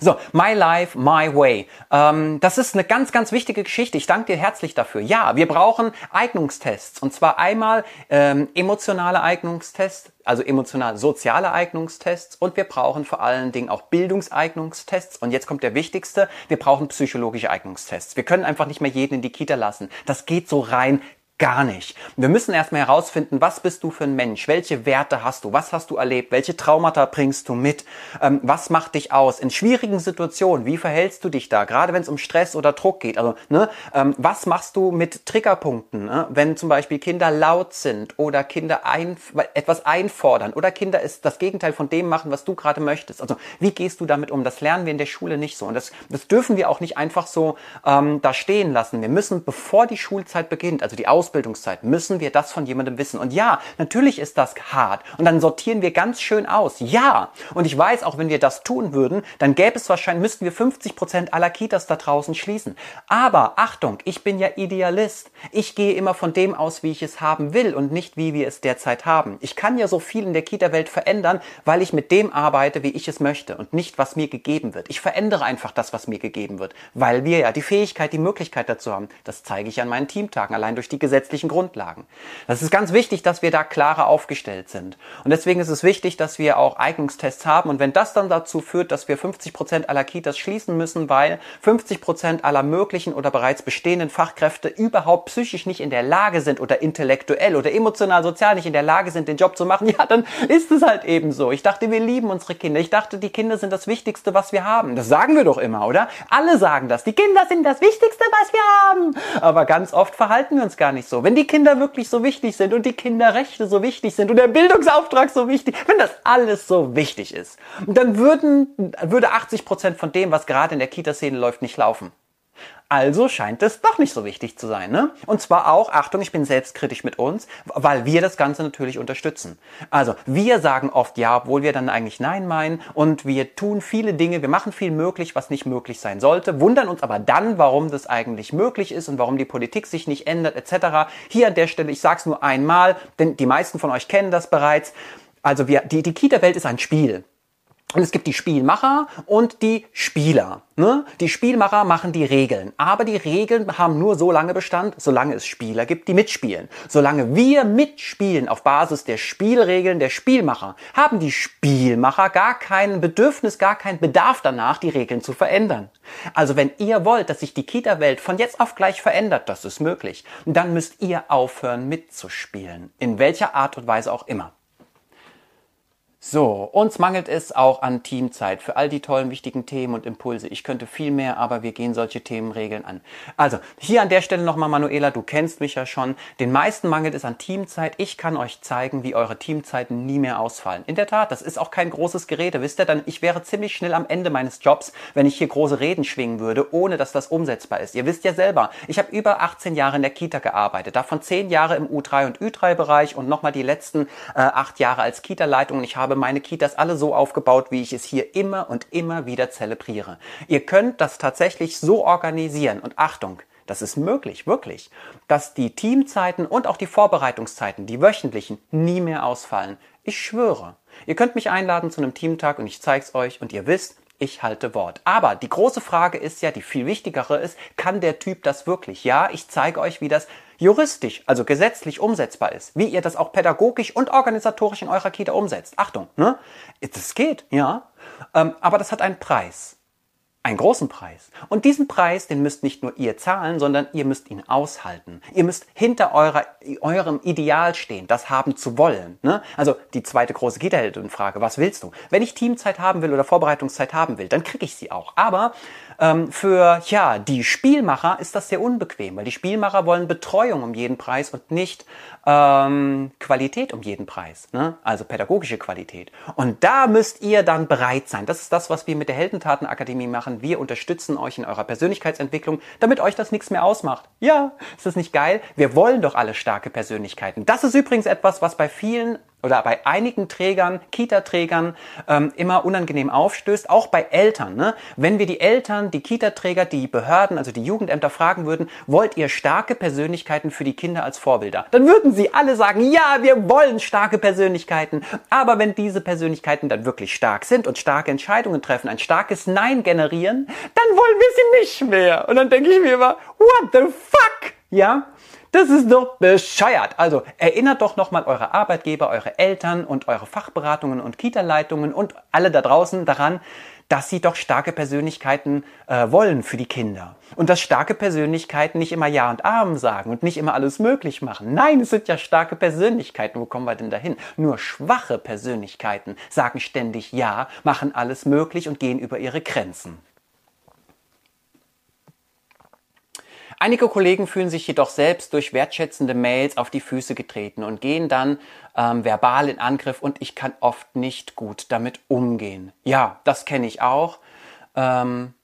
So, My Life, My Way. Ähm, das ist eine ganz, ganz wichtige Geschichte. Ich danke dir herzlich dafür. Ja, wir brauchen Eignungstests. Und zwar einmal ähm, emotionale Eignungstests, also emotional-soziale Eignungstests. Und wir brauchen vor allen Dingen auch Bildungseignungstests. Und jetzt kommt der wichtigste. Wir brauchen psychologische Eignungstests. Wir können einfach nicht mehr jeden in die Kita lassen. Das geht so rein gar nicht. Wir müssen erstmal herausfinden, was bist du für ein Mensch? Welche Werte hast du? Was hast du erlebt? Welche Traumata bringst du mit? Ähm, was macht dich aus? In schwierigen Situationen, wie verhältst du dich da? Gerade wenn es um Stress oder Druck geht. Also, ne, ähm, was machst du mit Triggerpunkten? Ne? Wenn zum Beispiel Kinder laut sind oder Kinder ein, etwas einfordern oder Kinder ist das Gegenteil von dem machen, was du gerade möchtest. Also, wie gehst du damit um? Das lernen wir in der Schule nicht so. Und das, das dürfen wir auch nicht einfach so ähm, da stehen lassen. Wir müssen, bevor die Schulzeit beginnt, also die Ausbildung, Ausbildungszeit müssen wir das von jemandem wissen. Und ja, natürlich ist das hart. Und dann sortieren wir ganz schön aus. Ja. Und ich weiß, auch wenn wir das tun würden, dann gäbe es wahrscheinlich, müssten wir 50 Prozent aller Kitas da draußen schließen. Aber Achtung, ich bin ja Idealist. Ich gehe immer von dem aus, wie ich es haben will und nicht, wie wir es derzeit haben. Ich kann ja so viel in der Kita-Welt verändern, weil ich mit dem arbeite, wie ich es möchte und nicht, was mir gegeben wird. Ich verändere einfach das, was mir gegeben wird, weil wir ja die Fähigkeit, die Möglichkeit dazu haben. Das zeige ich an meinen Teamtagen, allein durch die Gesetze gesetzlichen Grundlagen. Das ist ganz wichtig, dass wir da klarer aufgestellt sind. Und deswegen ist es wichtig, dass wir auch Eignungstests haben. Und wenn das dann dazu führt, dass wir 50 Prozent aller Kitas schließen müssen, weil 50 Prozent aller möglichen oder bereits bestehenden Fachkräfte überhaupt psychisch nicht in der Lage sind oder intellektuell oder emotional, sozial nicht in der Lage sind, den Job zu machen, ja, dann ist es halt eben so. Ich dachte, wir lieben unsere Kinder. Ich dachte, die Kinder sind das Wichtigste, was wir haben. Das sagen wir doch immer, oder? Alle sagen das. Die Kinder sind das Wichtigste, was wir haben. Aber ganz oft verhalten wir uns gar nicht so so. Wenn die Kinder wirklich so wichtig sind und die Kinderrechte so wichtig sind und der Bildungsauftrag so wichtig, wenn das alles so wichtig ist, dann würden, würde 80 Prozent von dem, was gerade in der Kita-Szene läuft, nicht laufen. Also scheint es doch nicht so wichtig zu sein. Ne? Und zwar auch, Achtung, ich bin selbstkritisch mit uns, weil wir das Ganze natürlich unterstützen. Also wir sagen oft ja, obwohl wir dann eigentlich nein meinen und wir tun viele Dinge, wir machen viel möglich, was nicht möglich sein sollte, wundern uns aber dann, warum das eigentlich möglich ist und warum die Politik sich nicht ändert etc. Hier an der Stelle, ich sage es nur einmal, denn die meisten von euch kennen das bereits. Also wir, die, die Kita-Welt ist ein Spiel. Und es gibt die Spielmacher und die Spieler. Ne? Die Spielmacher machen die Regeln. Aber die Regeln haben nur so lange Bestand, solange es Spieler gibt, die mitspielen. Solange wir mitspielen auf Basis der Spielregeln der Spielmacher, haben die Spielmacher gar kein Bedürfnis, gar keinen Bedarf danach, die Regeln zu verändern. Also wenn ihr wollt, dass sich die Kita-Welt von jetzt auf gleich verändert, das ist möglich, dann müsst ihr aufhören mitzuspielen. In welcher Art und Weise auch immer. So, uns mangelt es auch an Teamzeit für all die tollen, wichtigen Themen und Impulse. Ich könnte viel mehr, aber wir gehen solche Themenregeln an. Also, hier an der Stelle nochmal, Manuela, du kennst mich ja schon. Den meisten mangelt es an Teamzeit. Ich kann euch zeigen, wie eure Teamzeiten nie mehr ausfallen. In der Tat, das ist auch kein großes Gerede. Wisst ihr, dann, ich wäre ziemlich schnell am Ende meines Jobs, wenn ich hier große Reden schwingen würde, ohne dass das umsetzbar ist. Ihr wisst ja selber, ich habe über 18 Jahre in der Kita gearbeitet, davon 10 Jahre im U3 und Ü3-Bereich und nochmal die letzten äh, 8 Jahre als Kita-Leitung. Ich habe habe meine Kitas alle so aufgebaut, wie ich es hier immer und immer wieder zelebriere. Ihr könnt das tatsächlich so organisieren und Achtung, das ist möglich, wirklich, dass die Teamzeiten und auch die Vorbereitungszeiten, die wöchentlichen, nie mehr ausfallen. Ich schwöre. Ihr könnt mich einladen zu einem Teamtag und ich zeig's euch und ihr wisst, ich halte Wort. Aber die große Frage ist ja, die viel wichtigere ist, kann der Typ das wirklich? Ja, ich zeige euch, wie das juristisch, also gesetzlich umsetzbar ist, wie ihr das auch pädagogisch und organisatorisch in eurer Kita umsetzt. Achtung, ne? Das geht, ja, ähm, aber das hat einen Preis einen großen Preis. Und diesen Preis, den müsst nicht nur ihr zahlen, sondern ihr müsst ihn aushalten. Ihr müsst hinter eurer, eurem Ideal stehen, das haben zu wollen. Ne? Also die zweite große Kita-Heldin-Frage, was willst du? Wenn ich Teamzeit haben will oder Vorbereitungszeit haben will, dann kriege ich sie auch. Aber ähm, für ja, die Spielmacher ist das sehr unbequem, weil die Spielmacher wollen Betreuung um jeden Preis und nicht ähm, Qualität um jeden Preis, ne? also pädagogische Qualität. Und da müsst ihr dann bereit sein. Das ist das, was wir mit der Heldentatenakademie machen. Wir unterstützen euch in eurer Persönlichkeitsentwicklung, damit euch das nichts mehr ausmacht. Ja, ist das nicht geil? Wir wollen doch alle starke Persönlichkeiten. Das ist übrigens etwas, was bei vielen oder bei einigen Trägern, Kita-Trägern ähm, immer unangenehm aufstößt, auch bei Eltern. Ne? Wenn wir die Eltern, die Kita-Träger, die Behörden, also die Jugendämter fragen würden, wollt ihr starke Persönlichkeiten für die Kinder als Vorbilder? Dann würden sie alle sagen, ja, wir wollen starke Persönlichkeiten. Aber wenn diese Persönlichkeiten dann wirklich stark sind und starke Entscheidungen treffen, ein starkes Nein generieren, dann wollen wir sie nicht mehr. Und dann denke ich mir immer, what the fuck? Ja? Das ist doch bescheuert. Also erinnert doch nochmal eure Arbeitgeber, eure Eltern und eure Fachberatungen und Kita-Leitungen und alle da draußen daran, dass sie doch starke Persönlichkeiten äh, wollen für die Kinder. Und dass starke Persönlichkeiten nicht immer Ja und Amen sagen und nicht immer alles möglich machen. Nein, es sind ja starke Persönlichkeiten. Wo kommen wir denn dahin? Nur schwache Persönlichkeiten sagen ständig Ja, machen alles möglich und gehen über ihre Grenzen. Einige Kollegen fühlen sich jedoch selbst durch wertschätzende Mails auf die Füße getreten und gehen dann ähm, verbal in Angriff und ich kann oft nicht gut damit umgehen. Ja, das kenne ich auch. Ähm,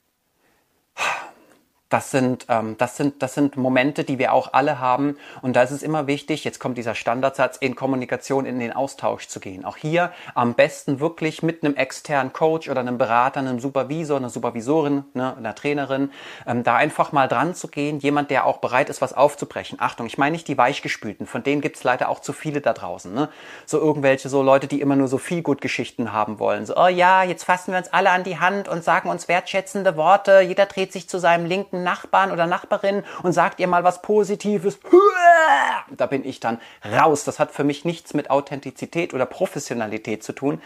das sind, ähm, das, sind, das sind Momente, die wir auch alle haben. Und da ist es immer wichtig, jetzt kommt dieser Standardsatz, in Kommunikation, in den Austausch zu gehen. Auch hier am besten wirklich mit einem externen Coach oder einem Berater, einem Supervisor, einer Supervisorin, ne, einer Trainerin, ähm, da einfach mal dran zu gehen. Jemand, der auch bereit ist, was aufzubrechen. Achtung, ich meine nicht die Weichgespülten, von denen gibt's leider auch zu viele da draußen. Ne? So irgendwelche so Leute, die immer nur so viel gut Geschichten haben wollen. So, oh ja, jetzt fassen wir uns alle an die Hand und sagen uns wertschätzende Worte. Jeder dreht sich zu seinem linken Nachbarn oder Nachbarin und sagt ihr mal was Positives. Da bin ich dann raus. Das hat für mich nichts mit Authentizität oder Professionalität zu tun,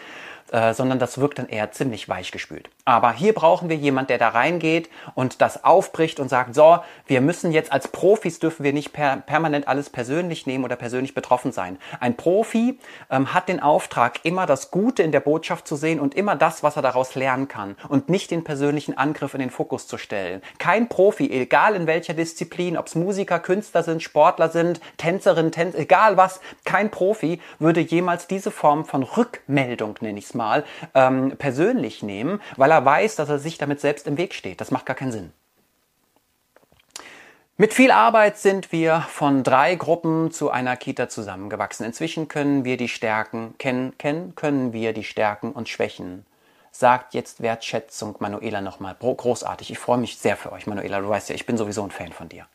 äh, sondern das wirkt dann eher ziemlich weichgespült. Aber hier brauchen wir jemand, der da reingeht und das aufbricht und sagt, so, wir müssen jetzt als Profis dürfen wir nicht per permanent alles persönlich nehmen oder persönlich betroffen sein. Ein Profi ähm, hat den Auftrag, immer das Gute in der Botschaft zu sehen und immer das, was er daraus lernen kann und nicht den persönlichen Angriff in den Fokus zu stellen. Kein Profi, egal in welcher Disziplin, ob es Musiker, Künstler sind, Sportler sind, Tänzerinnen, Tänzer, egal was, kein Profi würde jemals diese Form von Rückmeldung, nenne ich mal ähm, persönlich nehmen, weil er weiß, dass er sich damit selbst im Weg steht. Das macht gar keinen Sinn. Mit viel Arbeit sind wir von drei Gruppen zu einer Kita zusammengewachsen. Inzwischen können wir die Stärken kennen, kennen können wir die Stärken und Schwächen sagt jetzt Wertschätzung Manuela nochmal. Großartig. Ich freue mich sehr für euch, Manuela. Du weißt ja, ich bin sowieso ein Fan von dir.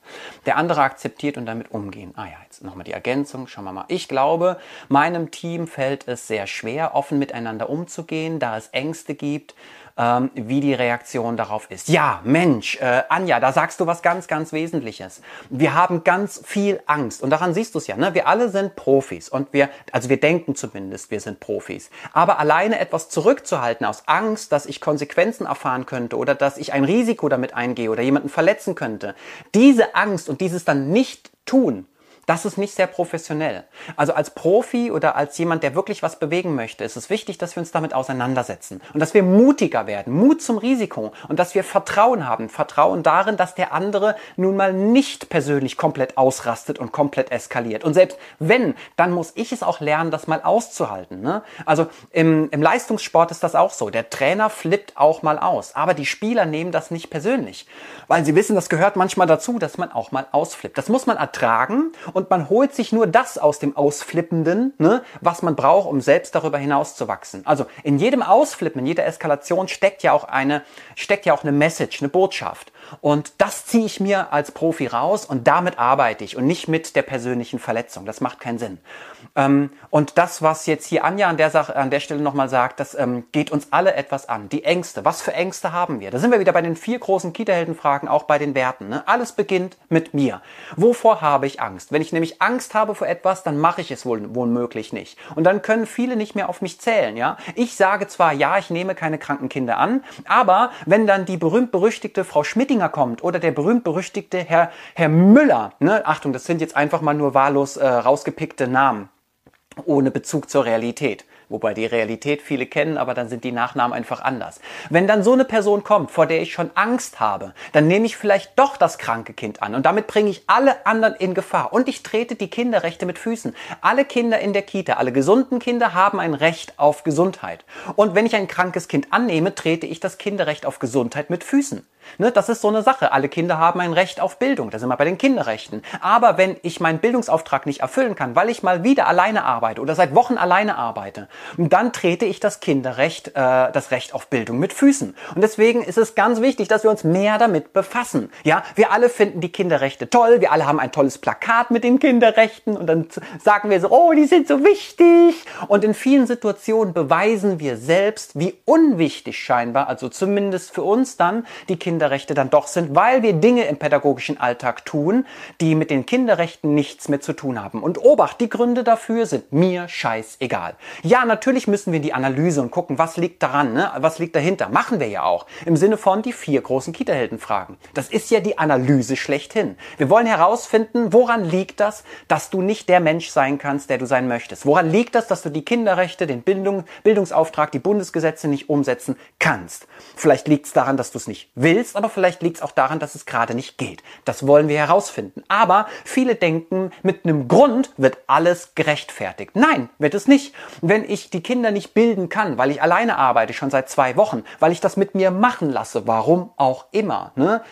Der andere akzeptiert und damit umgehen. Ah ja, jetzt nochmal die Ergänzung. Schauen wir mal. Ich glaube, meinem Team fällt es sehr schwer, offen miteinander umzugehen, da es Ängste gibt ähm, wie die Reaktion darauf ist. Ja, Mensch, äh, Anja, da sagst du was ganz, ganz Wesentliches. Wir haben ganz viel Angst und daran siehst du es ja. Ne? Wir alle sind Profis und wir, also wir denken zumindest, wir sind Profis. Aber alleine etwas zurückzuhalten aus Angst, dass ich Konsequenzen erfahren könnte oder dass ich ein Risiko damit eingehe oder jemanden verletzen könnte, diese Angst und dieses dann nicht tun, das ist nicht sehr professionell. Also als Profi oder als jemand, der wirklich was bewegen möchte, ist es wichtig, dass wir uns damit auseinandersetzen und dass wir mutiger werden, Mut zum Risiko und dass wir Vertrauen haben, Vertrauen darin, dass der andere nun mal nicht persönlich komplett ausrastet und komplett eskaliert. Und selbst wenn, dann muss ich es auch lernen, das mal auszuhalten. Ne? Also im, im Leistungssport ist das auch so. Der Trainer flippt auch mal aus, aber die Spieler nehmen das nicht persönlich, weil sie wissen, das gehört manchmal dazu, dass man auch mal ausflippt. Das muss man ertragen man holt sich nur das aus dem Ausflippenden, ne, was man braucht, um selbst darüber hinaus zu wachsen. Also in jedem Ausflippen, in jeder Eskalation steckt ja auch eine, steckt ja auch eine Message, eine Botschaft. Und das ziehe ich mir als Profi raus und damit arbeite ich und nicht mit der persönlichen Verletzung. Das macht keinen Sinn. Ähm, und das, was jetzt hier Anja an der, Sache, an der Stelle nochmal sagt, das ähm, geht uns alle etwas an. Die Ängste. Was für Ängste haben wir? Da sind wir wieder bei den vier großen Kita-Helden-Fragen, auch bei den Werten. Ne? Alles beginnt mit mir. Wovor habe ich Angst? Wenn ich nämlich Angst habe vor etwas, dann mache ich es wohl womöglich nicht. Und dann können viele nicht mehr auf mich zählen. Ja, Ich sage zwar, ja, ich nehme keine kranken Kinder an, aber wenn dann die berühmt-berüchtigte Frau Schmittinger kommt oder der berühmt-berüchtigte Herr, Herr Müller, ne? Achtung, das sind jetzt einfach mal nur wahllos äh, rausgepickte Namen ohne Bezug zur Realität. Wobei die Realität viele kennen, aber dann sind die Nachnamen einfach anders. Wenn dann so eine Person kommt, vor der ich schon Angst habe, dann nehme ich vielleicht doch das kranke Kind an und damit bringe ich alle anderen in Gefahr und ich trete die Kinderrechte mit Füßen. Alle Kinder in der Kita, alle gesunden Kinder haben ein Recht auf Gesundheit. Und wenn ich ein krankes Kind annehme, trete ich das Kinderrecht auf Gesundheit mit Füßen. Ne, das ist so eine Sache. Alle Kinder haben ein Recht auf Bildung. Da sind wir bei den Kinderrechten. Aber wenn ich meinen Bildungsauftrag nicht erfüllen kann, weil ich mal wieder alleine arbeite oder seit Wochen alleine arbeite, dann trete ich das Kinderrecht, äh, das Recht auf Bildung mit Füßen. Und deswegen ist es ganz wichtig, dass wir uns mehr damit befassen. Ja, wir alle finden die Kinderrechte toll. Wir alle haben ein tolles Plakat mit den Kinderrechten und dann sagen wir so, oh, die sind so wichtig. Und in vielen Situationen beweisen wir selbst, wie unwichtig scheinbar, also zumindest für uns dann, die Kinderrechte Kinderrechte dann doch sind, weil wir Dinge im pädagogischen Alltag tun, die mit den Kinderrechten nichts mehr zu tun haben. Und Obacht, die Gründe dafür sind mir scheißegal. Ja, natürlich müssen wir in die Analyse und gucken, was liegt daran, ne? was liegt dahinter. Machen wir ja auch. Im Sinne von die vier großen Kita-Helden fragen. Das ist ja die Analyse schlechthin. Wir wollen herausfinden, woran liegt das, dass du nicht der Mensch sein kannst, der du sein möchtest. Woran liegt das, dass du die Kinderrechte, den Bildung, Bildungsauftrag, die Bundesgesetze nicht umsetzen kannst. Vielleicht liegt es daran, dass du es nicht willst aber vielleicht liegt es auch daran, dass es gerade nicht geht. Das wollen wir herausfinden. Aber viele denken, mit einem Grund wird alles gerechtfertigt. Nein, wird es nicht. Wenn ich die Kinder nicht bilden kann, weil ich alleine arbeite, schon seit zwei Wochen, weil ich das mit mir machen lasse, warum auch immer, ne?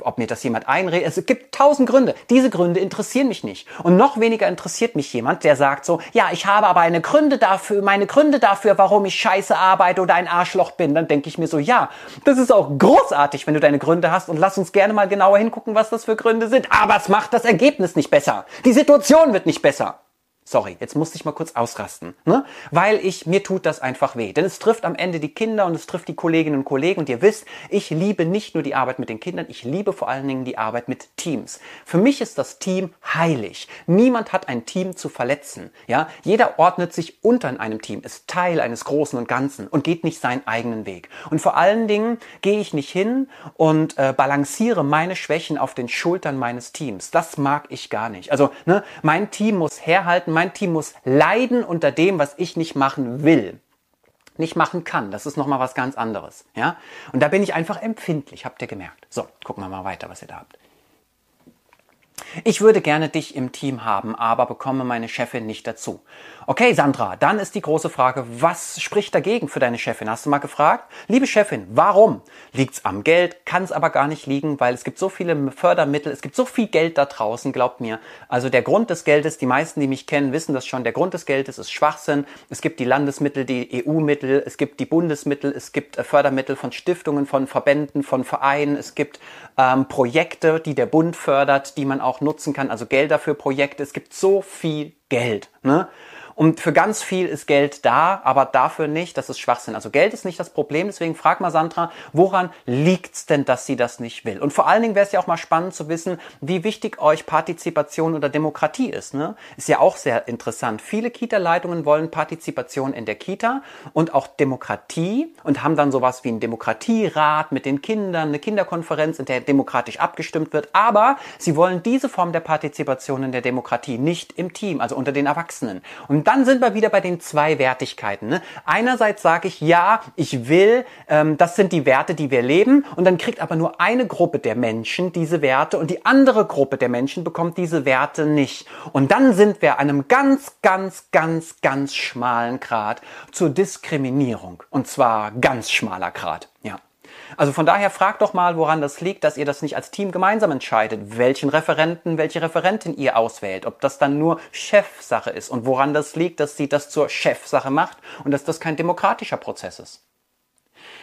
ob mir das jemand einredet, es gibt tausend Gründe. Diese Gründe interessieren mich nicht. Und noch weniger interessiert mich jemand, der sagt so, ja, ich habe aber eine Gründe dafür, meine Gründe dafür, warum ich scheiße arbeite oder ein Arschloch bin. Dann denke ich mir so, ja, das ist auch großartig, wenn du deine Gründe hast und lass uns gerne mal genauer hingucken, was das für Gründe sind. Aber es macht das Ergebnis nicht besser. Die Situation wird nicht besser. Sorry, jetzt musste ich mal kurz ausrasten, ne? weil ich mir tut das einfach weh. Denn es trifft am Ende die Kinder und es trifft die Kolleginnen und Kollegen. Und ihr wisst, ich liebe nicht nur die Arbeit mit den Kindern, ich liebe vor allen Dingen die Arbeit mit Teams. Für mich ist das Team heilig. Niemand hat ein Team zu verletzen. Ja, jeder ordnet sich unter in einem Team, ist Teil eines Großen und Ganzen und geht nicht seinen eigenen Weg. Und vor allen Dingen gehe ich nicht hin und äh, balanciere meine Schwächen auf den Schultern meines Teams. Das mag ich gar nicht. Also ne, mein Team muss herhalten mein Team muss leiden unter dem, was ich nicht machen will nicht machen kann. Das ist nochmal was ganz anderes. Ja? Und da bin ich einfach empfindlich, habt ihr gemerkt. So, gucken wir mal weiter, was ihr da habt. Ich würde gerne dich im Team haben, aber bekomme meine Chefin nicht dazu. Okay, Sandra, dann ist die große Frage, was spricht dagegen für deine Chefin? Hast du mal gefragt? Liebe Chefin, warum? Liegt's am Geld? Kann es aber gar nicht liegen, weil es gibt so viele Fördermittel, es gibt so viel Geld da draußen, glaubt mir. Also der Grund des Geldes, die meisten, die mich kennen, wissen das schon, der Grund des Geldes ist Schwachsinn. Es gibt die Landesmittel, die EU-Mittel, es gibt die Bundesmittel, es gibt äh, Fördermittel von Stiftungen, von Verbänden, von Vereinen, es gibt ähm, Projekte, die der Bund fördert, die man auch nutzen kann, also Gelder für Projekte. Es gibt so viel Geld. Ne? Und für ganz viel ist Geld da, aber dafür nicht. Das ist Schwachsinn. Also Geld ist nicht das Problem. Deswegen frag mal Sandra, woran liegt's denn, dass sie das nicht will? Und vor allen Dingen wäre es ja auch mal spannend zu wissen, wie wichtig euch Partizipation oder Demokratie ist. Ne? Ist ja auch sehr interessant. Viele Kita-Leitungen wollen Partizipation in der Kita und auch Demokratie und haben dann sowas wie einen Demokratierat mit den Kindern, eine Kinderkonferenz, in der demokratisch abgestimmt wird. Aber sie wollen diese Form der Partizipation in der Demokratie nicht im Team, also unter den Erwachsenen. Und dann sind wir wieder bei den zwei Wertigkeiten. Ne? Einerseits sage ich, ja, ich will, ähm, das sind die Werte, die wir leben. Und dann kriegt aber nur eine Gruppe der Menschen diese Werte und die andere Gruppe der Menschen bekommt diese Werte nicht. Und dann sind wir an einem ganz, ganz, ganz, ganz schmalen Grad zur Diskriminierung. Und zwar ganz schmaler Grad. Ja. Also von daher fragt doch mal, woran das liegt, dass ihr das nicht als Team gemeinsam entscheidet, welchen Referenten, welche Referentin ihr auswählt, ob das dann nur Chefsache ist und woran das liegt, dass sie das zur Chefsache macht und dass das kein demokratischer Prozess ist.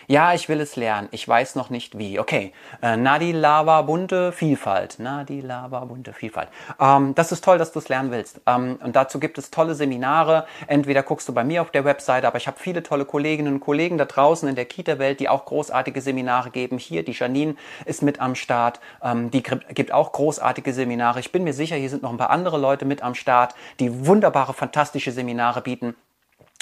Ja, ich will es lernen. Ich weiß noch nicht wie. Okay. Äh, Nadi Lava bunte Vielfalt. Nadi Lava bunte Vielfalt. Ähm, das ist toll, dass du es lernen willst. Ähm, und dazu gibt es tolle Seminare. Entweder guckst du bei mir auf der Webseite, aber ich habe viele tolle Kolleginnen und Kollegen da draußen in der Kita-Welt, die auch großartige Seminare geben. Hier, die Janine ist mit am Start. Ähm, die gibt auch großartige Seminare. Ich bin mir sicher, hier sind noch ein paar andere Leute mit am Start, die wunderbare, fantastische Seminare bieten.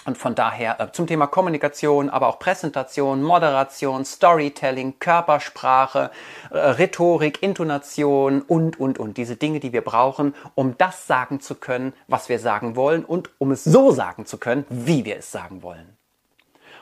Und von daher äh, zum Thema Kommunikation, aber auch Präsentation, Moderation, Storytelling, Körpersprache, äh, Rhetorik, Intonation und, und, und. Diese Dinge, die wir brauchen, um das sagen zu können, was wir sagen wollen und um es so sagen zu können, wie wir es sagen wollen.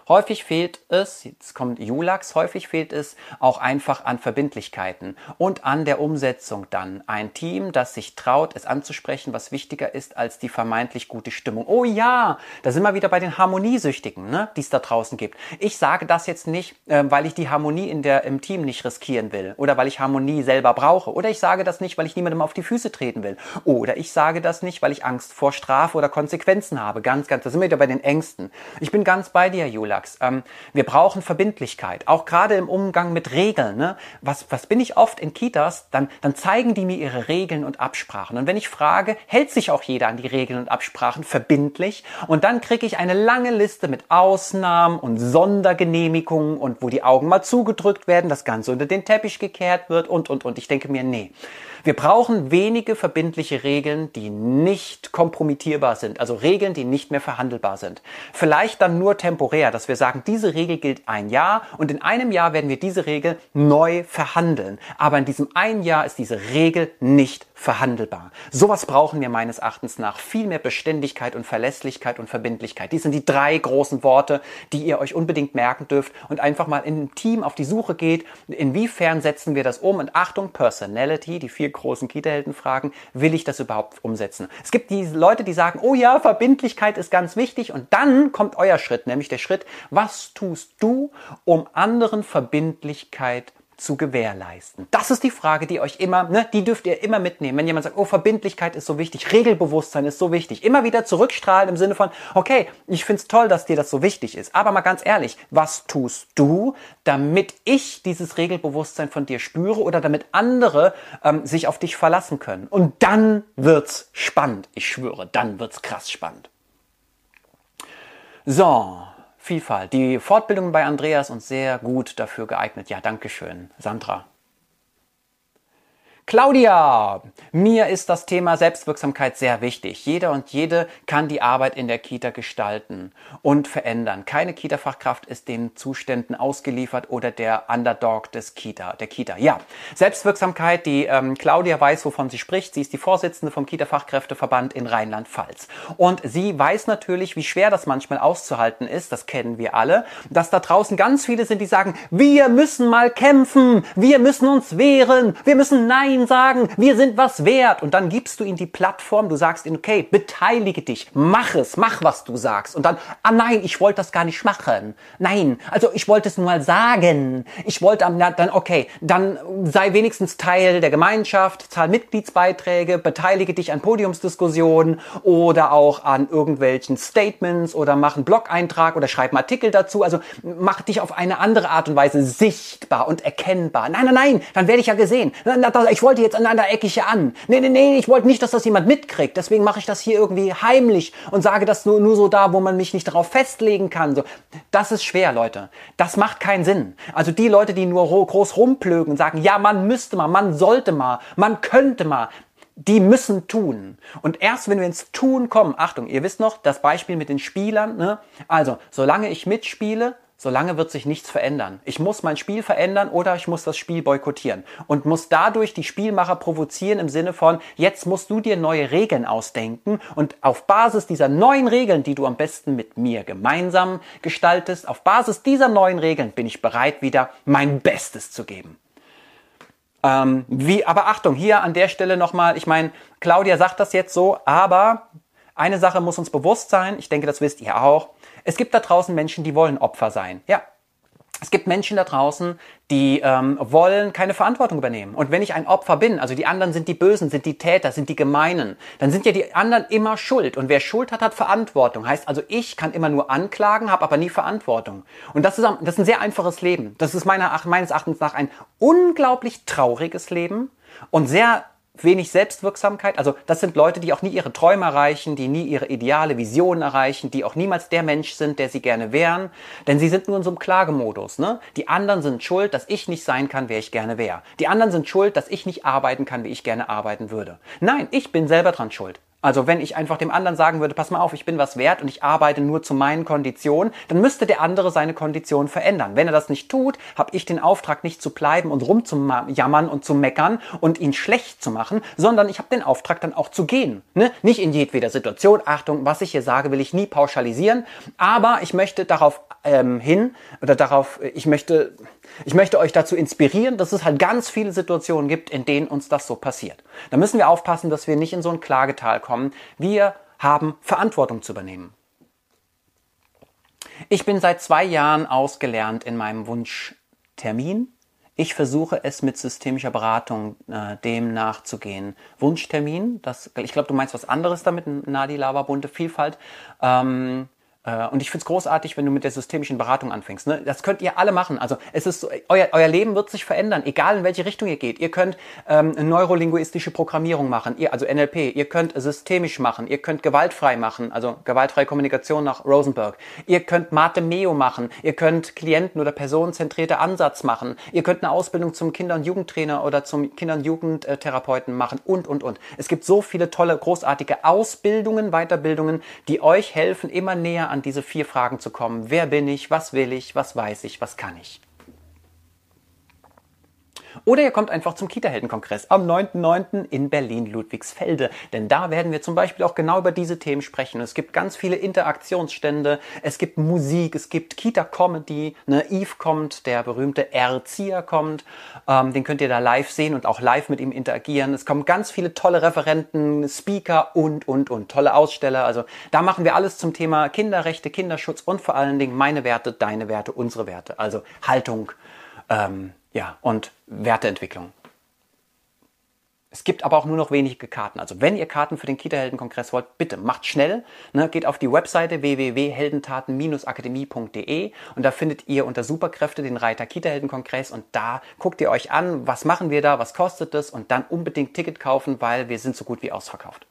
Häufig fehlt es, jetzt kommt Julax, häufig fehlt es auch einfach an Verbindlichkeiten und an der Umsetzung dann. Ein Team, das sich traut, es anzusprechen, was wichtiger ist als die vermeintlich gute Stimmung. Oh ja, da sind wir wieder bei den Harmoniesüchtigen, ne, die es da draußen gibt. Ich sage das jetzt nicht, äh, weil ich die Harmonie in der, im Team nicht riskieren will oder weil ich Harmonie selber brauche oder ich sage das nicht, weil ich niemandem auf die Füße treten will oder ich sage das nicht, weil ich Angst vor Strafe oder Konsequenzen habe. Ganz, ganz, da sind wir wieder bei den Ängsten. Ich bin ganz bei dir, Julax sagst. Ähm, wir brauchen Verbindlichkeit, auch gerade im Umgang mit Regeln. Ne? Was, was bin ich oft in Kitas? Dann, dann zeigen die mir ihre Regeln und Absprachen. Und wenn ich frage, hält sich auch jeder an die Regeln und Absprachen verbindlich? Und dann kriege ich eine lange Liste mit Ausnahmen und Sondergenehmigungen und wo die Augen mal zugedrückt werden, das Ganze unter den Teppich gekehrt wird und, und, und. Ich denke mir, nee. Wir brauchen wenige verbindliche Regeln, die nicht kompromittierbar sind, also Regeln, die nicht mehr verhandelbar sind. Vielleicht dann nur temporär, dass wir sagen, diese Regel gilt ein Jahr und in einem Jahr werden wir diese Regel neu verhandeln. Aber in diesem einen Jahr ist diese Regel nicht verhandelbar. Sowas brauchen wir meines Erachtens nach viel mehr Beständigkeit und Verlässlichkeit und Verbindlichkeit. Die sind die drei großen Worte, die ihr euch unbedingt merken dürft und einfach mal in einem Team auf die Suche geht, inwiefern setzen wir das um und Achtung, Personality, die vier großen Kita-Helden fragen, will ich das überhaupt umsetzen? Es gibt die Leute, die sagen, oh ja, Verbindlichkeit ist ganz wichtig und dann kommt euer Schritt, nämlich der Schritt, was tust du, um anderen Verbindlichkeit zu gewährleisten? Das ist die Frage, die euch immer, ne, die dürft ihr immer mitnehmen. Wenn jemand sagt, oh, Verbindlichkeit ist so wichtig, Regelbewusstsein ist so wichtig, immer wieder zurückstrahlen im Sinne von, okay, ich find's toll, dass dir das so wichtig ist. Aber mal ganz ehrlich, was tust du, damit ich dieses Regelbewusstsein von dir spüre oder damit andere ähm, sich auf dich verlassen können? Und dann wird's spannend. Ich schwöre, dann wird's krass spannend. So, Vielfalt. Die Fortbildung bei Andreas uns sehr gut dafür geeignet. Ja, Dankeschön, Sandra. Claudia, mir ist das Thema Selbstwirksamkeit sehr wichtig. Jeder und jede kann die Arbeit in der Kita gestalten und verändern. Keine Kita-Fachkraft ist den Zuständen ausgeliefert oder der Underdog des Kita, der Kita. Ja, Selbstwirksamkeit, die ähm, Claudia weiß, wovon sie spricht. Sie ist die Vorsitzende vom Kita-Fachkräfteverband in Rheinland-Pfalz. Und sie weiß natürlich, wie schwer das manchmal auszuhalten ist. Das kennen wir alle. Dass da draußen ganz viele sind, die sagen, wir müssen mal kämpfen. Wir müssen uns wehren. Wir müssen Nein ihnen sagen, wir sind was wert. Und dann gibst du ihnen die Plattform, du sagst ihnen, okay, beteilige dich, mach es, mach, was du sagst. Und dann, ah nein, ich wollte das gar nicht machen. Nein, also ich wollte es nur mal sagen. Ich wollte, na, dann, okay, dann sei wenigstens Teil der Gemeinschaft, zahl Mitgliedsbeiträge, beteilige dich an Podiumsdiskussionen oder auch an irgendwelchen Statements oder mach einen Blog-Eintrag oder schreib einen Artikel dazu. Also mach dich auf eine andere Art und Weise sichtbar und erkennbar. Nein, nein, nein, dann werde ich ja gesehen. Ich wollte jetzt an einer Ecke hier an. Nee, nee, nee, ich wollte nicht, dass das jemand mitkriegt. Deswegen mache ich das hier irgendwie heimlich und sage das nur, nur so da, wo man mich nicht darauf festlegen kann. So, das ist schwer, Leute. Das macht keinen Sinn. Also die Leute, die nur groß rumplögen und sagen, ja, man müsste mal, man sollte mal, man könnte mal, die müssen tun. Und erst wenn wir ins Tun kommen, Achtung, ihr wisst noch, das Beispiel mit den Spielern, ne? Also, solange ich mitspiele, solange wird sich nichts verändern. Ich muss mein Spiel verändern oder ich muss das Spiel boykottieren und muss dadurch die Spielmacher provozieren im Sinne von, jetzt musst du dir neue Regeln ausdenken und auf Basis dieser neuen Regeln, die du am besten mit mir gemeinsam gestaltest, auf Basis dieser neuen Regeln bin ich bereit, wieder mein Bestes zu geben. Ähm, wie, aber Achtung, hier an der Stelle nochmal, ich meine, Claudia sagt das jetzt so, aber eine Sache muss uns bewusst sein, ich denke, das wisst ihr auch, es gibt da draußen Menschen, die wollen Opfer sein. Ja, es gibt Menschen da draußen, die ähm, wollen keine Verantwortung übernehmen. Und wenn ich ein Opfer bin, also die anderen sind die Bösen, sind die Täter, sind die Gemeinen, dann sind ja die anderen immer schuld. Und wer Schuld hat, hat Verantwortung. Heißt also, ich kann immer nur anklagen, habe aber nie Verantwortung. Und das ist, das ist ein sehr einfaches Leben. Das ist meiner, meines Erachtens nach ein unglaublich trauriges Leben und sehr wenig Selbstwirksamkeit. Also das sind Leute, die auch nie ihre Träume erreichen, die nie ihre ideale Visionen erreichen, die auch niemals der Mensch sind, der sie gerne wären. Denn sie sind nur in so einem Klagemodus. Ne? Die anderen sind schuld, dass ich nicht sein kann, wer ich gerne wäre. Die anderen sind schuld, dass ich nicht arbeiten kann, wie ich gerne arbeiten würde. Nein, ich bin selber dran schuld. Also wenn ich einfach dem anderen sagen würde, pass mal auf, ich bin was wert und ich arbeite nur zu meinen Konditionen, dann müsste der andere seine Konditionen verändern. Wenn er das nicht tut, habe ich den Auftrag nicht zu bleiben und rumzujammern und zu meckern und ihn schlecht zu machen, sondern ich habe den Auftrag dann auch zu gehen. Ne? Nicht in jedweder Situation. Achtung, was ich hier sage, will ich nie pauschalisieren, aber ich möchte darauf ähm, hin oder darauf, ich möchte, ich möchte euch dazu inspirieren, dass es halt ganz viele Situationen gibt, in denen uns das so passiert. Da müssen wir aufpassen, dass wir nicht in so ein Klagetal kommen kommen. Wir haben Verantwortung zu übernehmen. Ich bin seit zwei Jahren ausgelernt in meinem Wunschtermin. Ich versuche es mit systemischer Beratung äh, dem nachzugehen. Wunschtermin, das, ich glaube, du meinst was anderes damit, Nadi Lava, bunte Vielfalt. Ähm, äh, und ich finde es großartig, wenn du mit der systemischen Beratung anfängst. Ne? Das könnt ihr alle machen. Also es ist so, euer, euer Leben wird sich verändern, egal in welche Richtung ihr geht. Ihr könnt ähm, neurolinguistische Programmierung machen, ihr, also NLP. Ihr könnt systemisch machen. Ihr könnt gewaltfrei machen, also gewaltfreie Kommunikation nach Rosenberg. Ihr könnt Mate Meo machen. Ihr könnt Klienten- oder personenzentrierte Ansatz machen. Ihr könnt eine Ausbildung zum Kinder- und Jugendtrainer oder zum Kinder- und Jugendtherapeuten machen und, und, und. Es gibt so viele tolle, großartige Ausbildungen, Weiterbildungen, die euch helfen, immer näher an an diese vier Fragen zu kommen. Wer bin ich? Was will ich? Was weiß ich? Was kann ich? Oder ihr kommt einfach zum Kita-Helden-Kongress am 9.9. in Berlin-Ludwigsfelde. Denn da werden wir zum Beispiel auch genau über diese Themen sprechen. Es gibt ganz viele Interaktionsstände, es gibt Musik, es gibt Kita-Comedy. Ne? Eve kommt, der berühmte Erzieher kommt. Ähm, den könnt ihr da live sehen und auch live mit ihm interagieren. Es kommen ganz viele tolle Referenten, Speaker und, und, und. Tolle Aussteller. Also da machen wir alles zum Thema Kinderrechte, Kinderschutz und vor allen Dingen meine Werte, deine Werte, unsere Werte. Also Haltung, ähm, ja, und Werteentwicklung. Es gibt aber auch nur noch wenige Karten. Also wenn ihr Karten für den Kita-Helden-Kongress wollt, bitte macht schnell. Ne, geht auf die Webseite www.heldentaten-akademie.de und da findet ihr unter Superkräfte den Reiter Kita-Helden-Kongress und da guckt ihr euch an, was machen wir da, was kostet es und dann unbedingt Ticket kaufen, weil wir sind so gut wie ausverkauft.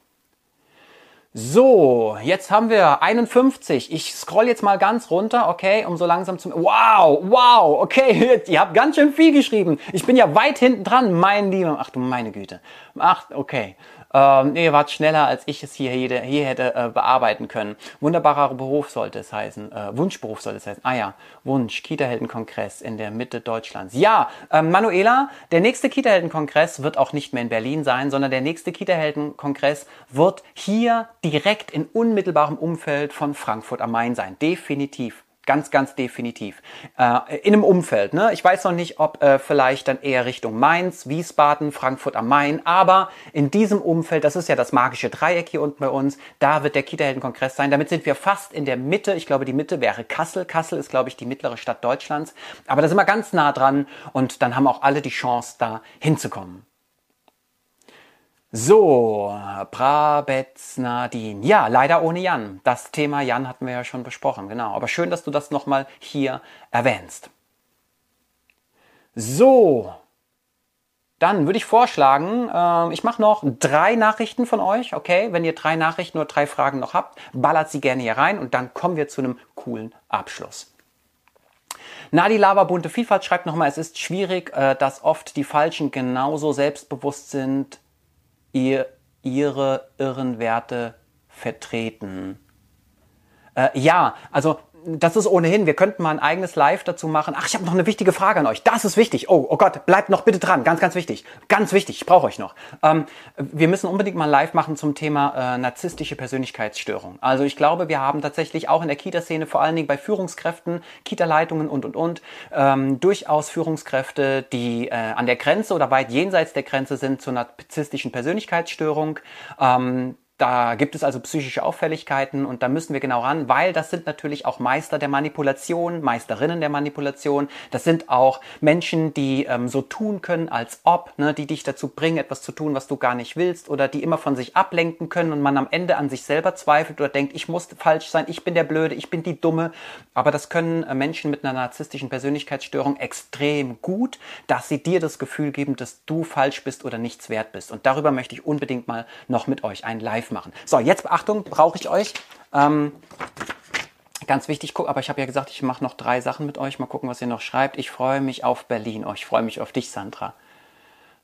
So, jetzt haben wir 51. Ich scroll jetzt mal ganz runter, okay, um so langsam zu... Wow, wow, okay, ihr habt ganz schön viel geschrieben. Ich bin ja weit hinten dran, mein Lieber. Ach du meine Güte. Ach, okay. Ähm, ihr wart schneller, als ich es hier, hier, hier hätte äh, bearbeiten können. Wunderbarer Beruf sollte es heißen. Äh, Wunschberuf sollte es heißen. Ah ja, Wunsch, Kita-Helden-Kongress in der Mitte Deutschlands. Ja, ähm, Manuela, der nächste Kita-Helden-Kongress wird auch nicht mehr in Berlin sein, sondern der nächste Kita-Helden-Kongress wird hier direkt in unmittelbarem Umfeld von Frankfurt am Main sein. Definitiv. Ganz, ganz definitiv. Äh, in einem Umfeld. Ne? Ich weiß noch nicht, ob äh, vielleicht dann eher Richtung Mainz, Wiesbaden, Frankfurt am Main, aber in diesem Umfeld, das ist ja das magische Dreieck hier unten bei uns, da wird der Kita-Helden-Kongress sein. Damit sind wir fast in der Mitte. Ich glaube, die Mitte wäre Kassel. Kassel ist, glaube ich, die mittlere Stadt Deutschlands. Aber da sind wir ganz nah dran und dann haben auch alle die Chance, da hinzukommen. So, Brabetz Nadine. Ja, leider ohne Jan. Das Thema Jan hatten wir ja schon besprochen, genau. Aber schön, dass du das nochmal hier erwähnst. So, dann würde ich vorschlagen, äh, ich mache noch drei Nachrichten von euch, okay? Wenn ihr drei Nachrichten oder drei Fragen noch habt, ballert sie gerne hier rein und dann kommen wir zu einem coolen Abschluss. Nadi Lava Bunte Vielfalt schreibt nochmal, es ist schwierig, äh, dass oft die Falschen genauso selbstbewusst sind ihr, ihre irren Werte vertreten. Äh, ja, also das ist ohnehin, wir könnten mal ein eigenes Live dazu machen. Ach, ich habe noch eine wichtige Frage an euch. Das ist wichtig. Oh, oh Gott, bleibt noch bitte dran. Ganz, ganz wichtig. Ganz wichtig, ich brauche euch noch. Ähm, wir müssen unbedingt mal live machen zum Thema äh, narzisstische Persönlichkeitsstörung. Also ich glaube, wir haben tatsächlich auch in der Kita-Szene, vor allen Dingen bei Führungskräften, Kita-Leitungen und, und, und, ähm, durchaus Führungskräfte, die äh, an der Grenze oder weit jenseits der Grenze sind zur narzisstischen Persönlichkeitsstörung. Ähm, Da gibt es also psychische Auffälligkeiten und da müssen wir genau ran, weil das sind natürlich auch Meister der Manipulation, Meisterinnen der Manipulation. Das sind auch Menschen, die ähm, so tun können, als ob, ne, die dich dazu bringen, etwas zu tun, was du gar nicht willst oder die immer von sich ablenken können und man am Ende an sich selber zweifelt oder denkt, ich muss falsch sein, ich bin der Blöde, ich bin die Dumme. Aber das können äh, Menschen mit einer narzisstischen Persönlichkeitsstörung extrem gut, dass sie dir das Gefühl geben, dass du falsch bist oder nichts wert bist. Und darüber möchte ich unbedingt mal noch mit euch ein Live machen. So, jetzt Beachtung, brauche ich euch. Ähm, ganz wichtig, aber ich habe ja gesagt, ich mache noch drei Sachen mit euch. Mal gucken, was ihr noch schreibt. Ich freue mich auf Berlin. Oh, ich freue mich auf dich, Sandra.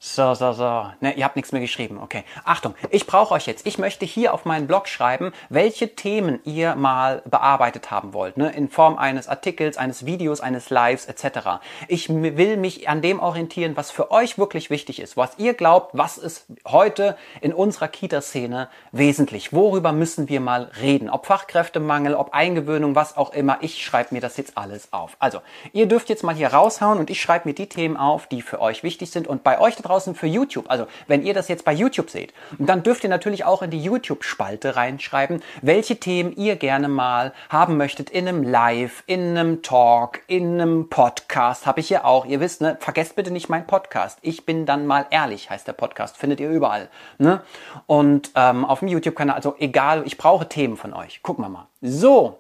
So, so, so. Ne, ihr habt nichts mehr geschrieben. Okay. Achtung, ich brauche euch jetzt. Ich möchte hier auf meinen Blog schreiben, welche Themen ihr mal bearbeitet haben wollt. Ne? In Form eines Artikels, eines Videos, eines Lives etc. Ich will mich an dem orientieren, was für euch wirklich wichtig ist. Was ihr glaubt, was ist heute in unserer Kita-Szene wesentlich. Worüber müssen wir mal reden? Ob Fachkräftemangel, ob Eingewöhnung, was auch immer. Ich schreibe mir das jetzt alles auf. Also, ihr dürft jetzt mal hier raushauen und ich schreibe mir die Themen auf, die für euch wichtig sind. Und bei euch da für YouTube. Also wenn ihr das jetzt bei YouTube seht, dann dürft ihr natürlich auch in die YouTube-Spalte reinschreiben, welche Themen ihr gerne mal haben möchtet in einem Live, in einem Talk, in einem Podcast. Habe ich ja auch. Ihr wisst, ne, vergesst bitte nicht meinen Podcast. Ich bin dann mal ehrlich, heißt der Podcast. Findet ihr überall. Ne? Und ähm, auf dem YouTube-Kanal, also egal, ich brauche Themen von euch. Gucken wir mal. So,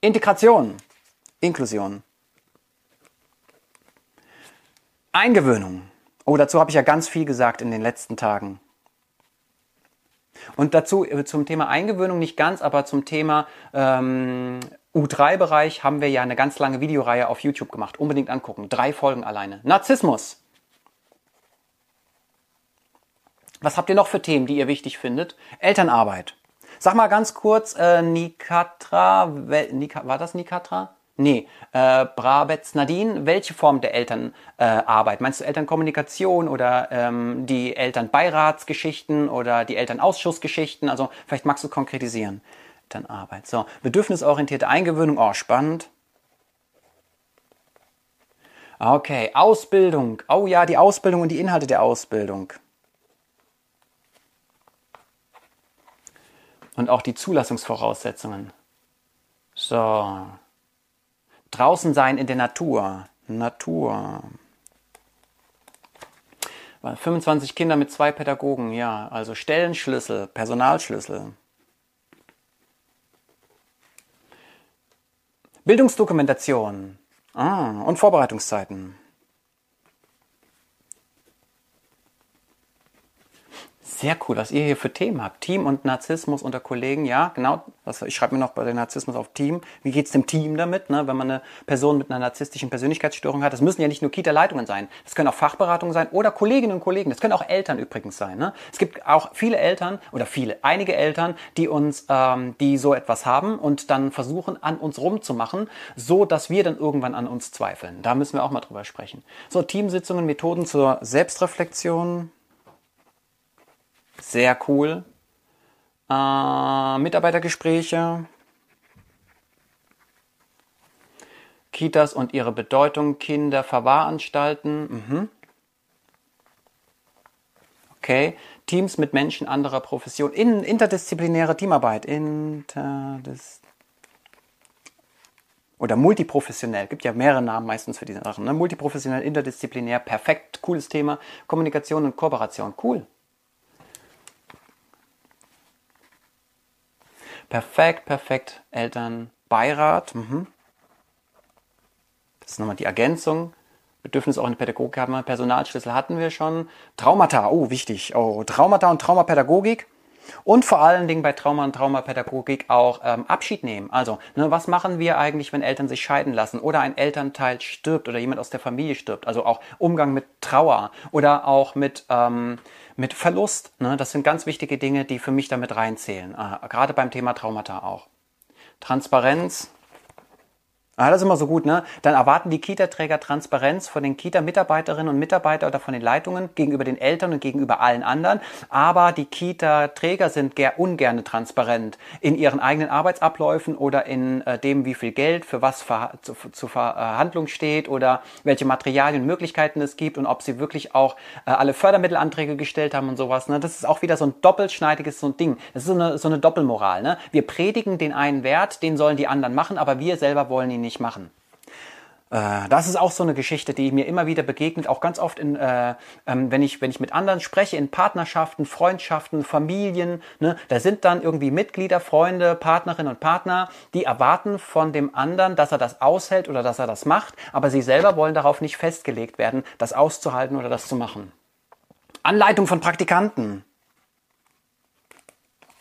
Integration, Inklusion. Eingewöhnung. Oh, dazu habe ich ja ganz viel gesagt in den letzten Tagen. Und dazu äh, zum Thema Eingewöhnung nicht ganz, aber zum Thema ähm, U3-Bereich haben wir ja eine ganz lange Videoreihe auf YouTube gemacht. Unbedingt angucken. Drei Folgen alleine. Narzissmus. Was habt ihr noch für Themen, die ihr wichtig findet? Elternarbeit. Sag mal ganz kurz, äh, Nikatra, Nika, war das Nikatra? Nee, äh, Brabetz Nadine, welche Form der Elternarbeit? Äh, Meinst du Elternkommunikation oder ähm, die Elternbeiratsgeschichten oder die Elternausschussgeschichten? Also vielleicht magst du konkretisieren. Elternarbeit. So, bedürfnisorientierte Eingewöhnung, oh, spannend. Okay, Ausbildung. Oh ja, die Ausbildung und die Inhalte der Ausbildung. Und auch die Zulassungsvoraussetzungen. So. Draußen sein in der Natur. Natur. 25 Kinder mit zwei Pädagogen, ja, also Stellenschlüssel, Personalschlüssel. Bildungsdokumentation ah, und Vorbereitungszeiten. Sehr cool, was ihr hier für Themen habt. Team und Narzissmus unter Kollegen, ja, genau. ich schreibe mir noch bei den Narzissmus auf Team. Wie geht's dem Team damit, ne, wenn man eine Person mit einer narzisstischen Persönlichkeitsstörung hat? Das müssen ja nicht nur Kita-Leitungen sein. Das können auch Fachberatungen sein oder Kolleginnen und Kollegen. Das können auch Eltern übrigens sein. Ne? Es gibt auch viele Eltern oder viele, einige Eltern, die uns, ähm, die so etwas haben und dann versuchen, an uns rumzumachen, so dass wir dann irgendwann an uns zweifeln. Da müssen wir auch mal drüber sprechen. So, Teamsitzungen, Methoden zur Selbstreflexion. Sehr cool. Äh, Mitarbeitergespräche. Kitas und ihre Bedeutung, Kinder, Verwahranstalten. Mhm. Okay. Teams mit Menschen anderer Profession. In, interdisziplinäre Teamarbeit. Interdis oder multiprofessionell. Gibt ja mehrere Namen meistens für diese Sachen. Ne? Multiprofessionell, interdisziplinär, perfekt, cooles Thema. Kommunikation und Kooperation. Cool. Perfekt, perfekt. Elternbeirat. Mhm. Das ist nochmal die Ergänzung. Bedürfnis auch in der Pädagogik haben wir. Personalschlüssel hatten wir schon. Traumata, oh, wichtig. Oh, Traumata und Traumapädagogik. Und vor allen Dingen bei Trauma und Traumapädagogik auch ähm, Abschied nehmen. Also, ne, was machen wir eigentlich, wenn Eltern sich scheiden lassen oder ein Elternteil stirbt oder jemand aus der Familie stirbt? Also auch Umgang mit Trauer oder auch mit ähm, mit Verlust. Ne? Das sind ganz wichtige Dinge, die für mich damit reinzählen. Äh, gerade beim Thema Traumata auch. Transparenz. Ah, das ist immer so gut, ne? Dann erwarten die Kita-Träger Transparenz von den Kita-Mitarbeiterinnen und Mitarbeitern oder von den Leitungen gegenüber den Eltern und gegenüber allen anderen. Aber die Kita-Träger sind ungerne transparent in ihren eigenen Arbeitsabläufen oder in äh, dem, wie viel Geld für was ver zu, zur Verhandlung steht oder welche Materialien und Möglichkeiten es gibt und ob sie wirklich auch äh, alle Fördermittelanträge gestellt haben und sowas. Ne? Das ist auch wieder so ein doppelschneidiges so ein Ding. Das ist so eine, so eine Doppelmoral. Ne? Wir predigen den einen Wert, den sollen die anderen machen, aber wir selber wollen ihn nicht nicht machen. Äh, das ist auch so eine Geschichte, die mir immer wieder begegnet, auch ganz oft, in, äh, ähm, wenn, ich, wenn ich mit anderen spreche, in Partnerschaften, Freundschaften, Familien. Ne, da sind dann irgendwie Mitglieder, Freunde, Partnerinnen und Partner, die erwarten von dem anderen, dass er das aushält oder dass er das macht, aber sie selber wollen darauf nicht festgelegt werden, das auszuhalten oder das zu machen. Anleitung von Praktikanten.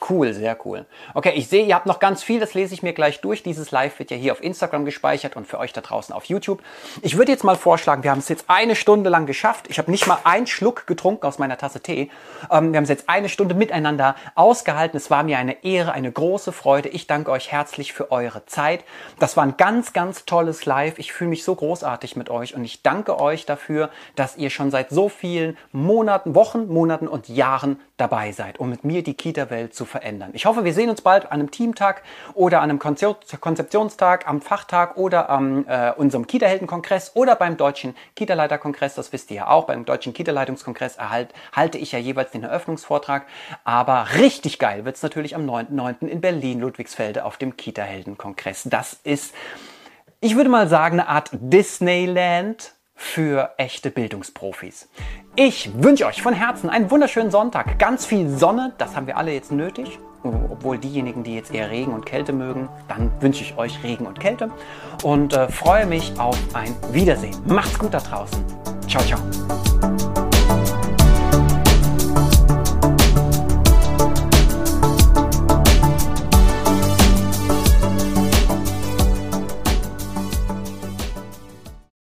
Cool, sehr cool. Okay, ich sehe, ihr habt noch ganz viel, das lese ich mir gleich durch. Dieses Live wird ja hier auf Instagram gespeichert und für euch da draußen auf YouTube. Ich würde jetzt mal vorschlagen, wir haben es jetzt eine Stunde lang geschafft. Ich habe nicht mal einen Schluck getrunken aus meiner Tasse Tee. Ähm, wir haben es jetzt eine Stunde miteinander ausgehalten. Es war mir eine Ehre, eine große Freude. Ich danke euch herzlich für eure Zeit. Das war ein ganz, ganz tolles Live. Ich fühle mich so großartig mit euch und ich danke euch dafür, dass ihr schon seit so vielen Monaten, Wochen, Monaten und Jahren dabei seid, um mit mir die Kita-Welt zu verändern. Ich hoffe, wir sehen uns bald an einem Teamtag oder an einem Konzeptionstag, am Fachtag oder am äh, unserem Kita-Helden-Kongress oder beim Deutschen Kita-Leiter-Kongress. Das wisst ihr ja auch. Beim Deutschen Kita-Leitungskongress erhalt, halte ich ja jeweils den Eröffnungsvortrag. Aber richtig geil wird es natürlich am 9.9. in Berlin-Ludwigsfelde auf dem Kita-Helden-Kongress. Das ist, ich würde mal sagen, eine Art Disneyland für echte Bildungsprofis. Ich wünsche euch von Herzen einen wunderschönen Sonntag, ganz viel Sonne, das haben wir alle jetzt nötig. Obwohl diejenigen, die jetzt eher Regen und Kälte mögen, dann wünsche ich euch Regen und Kälte und äh, freue mich auf ein Wiedersehen. Macht's gut da draußen. Ciao, ciao.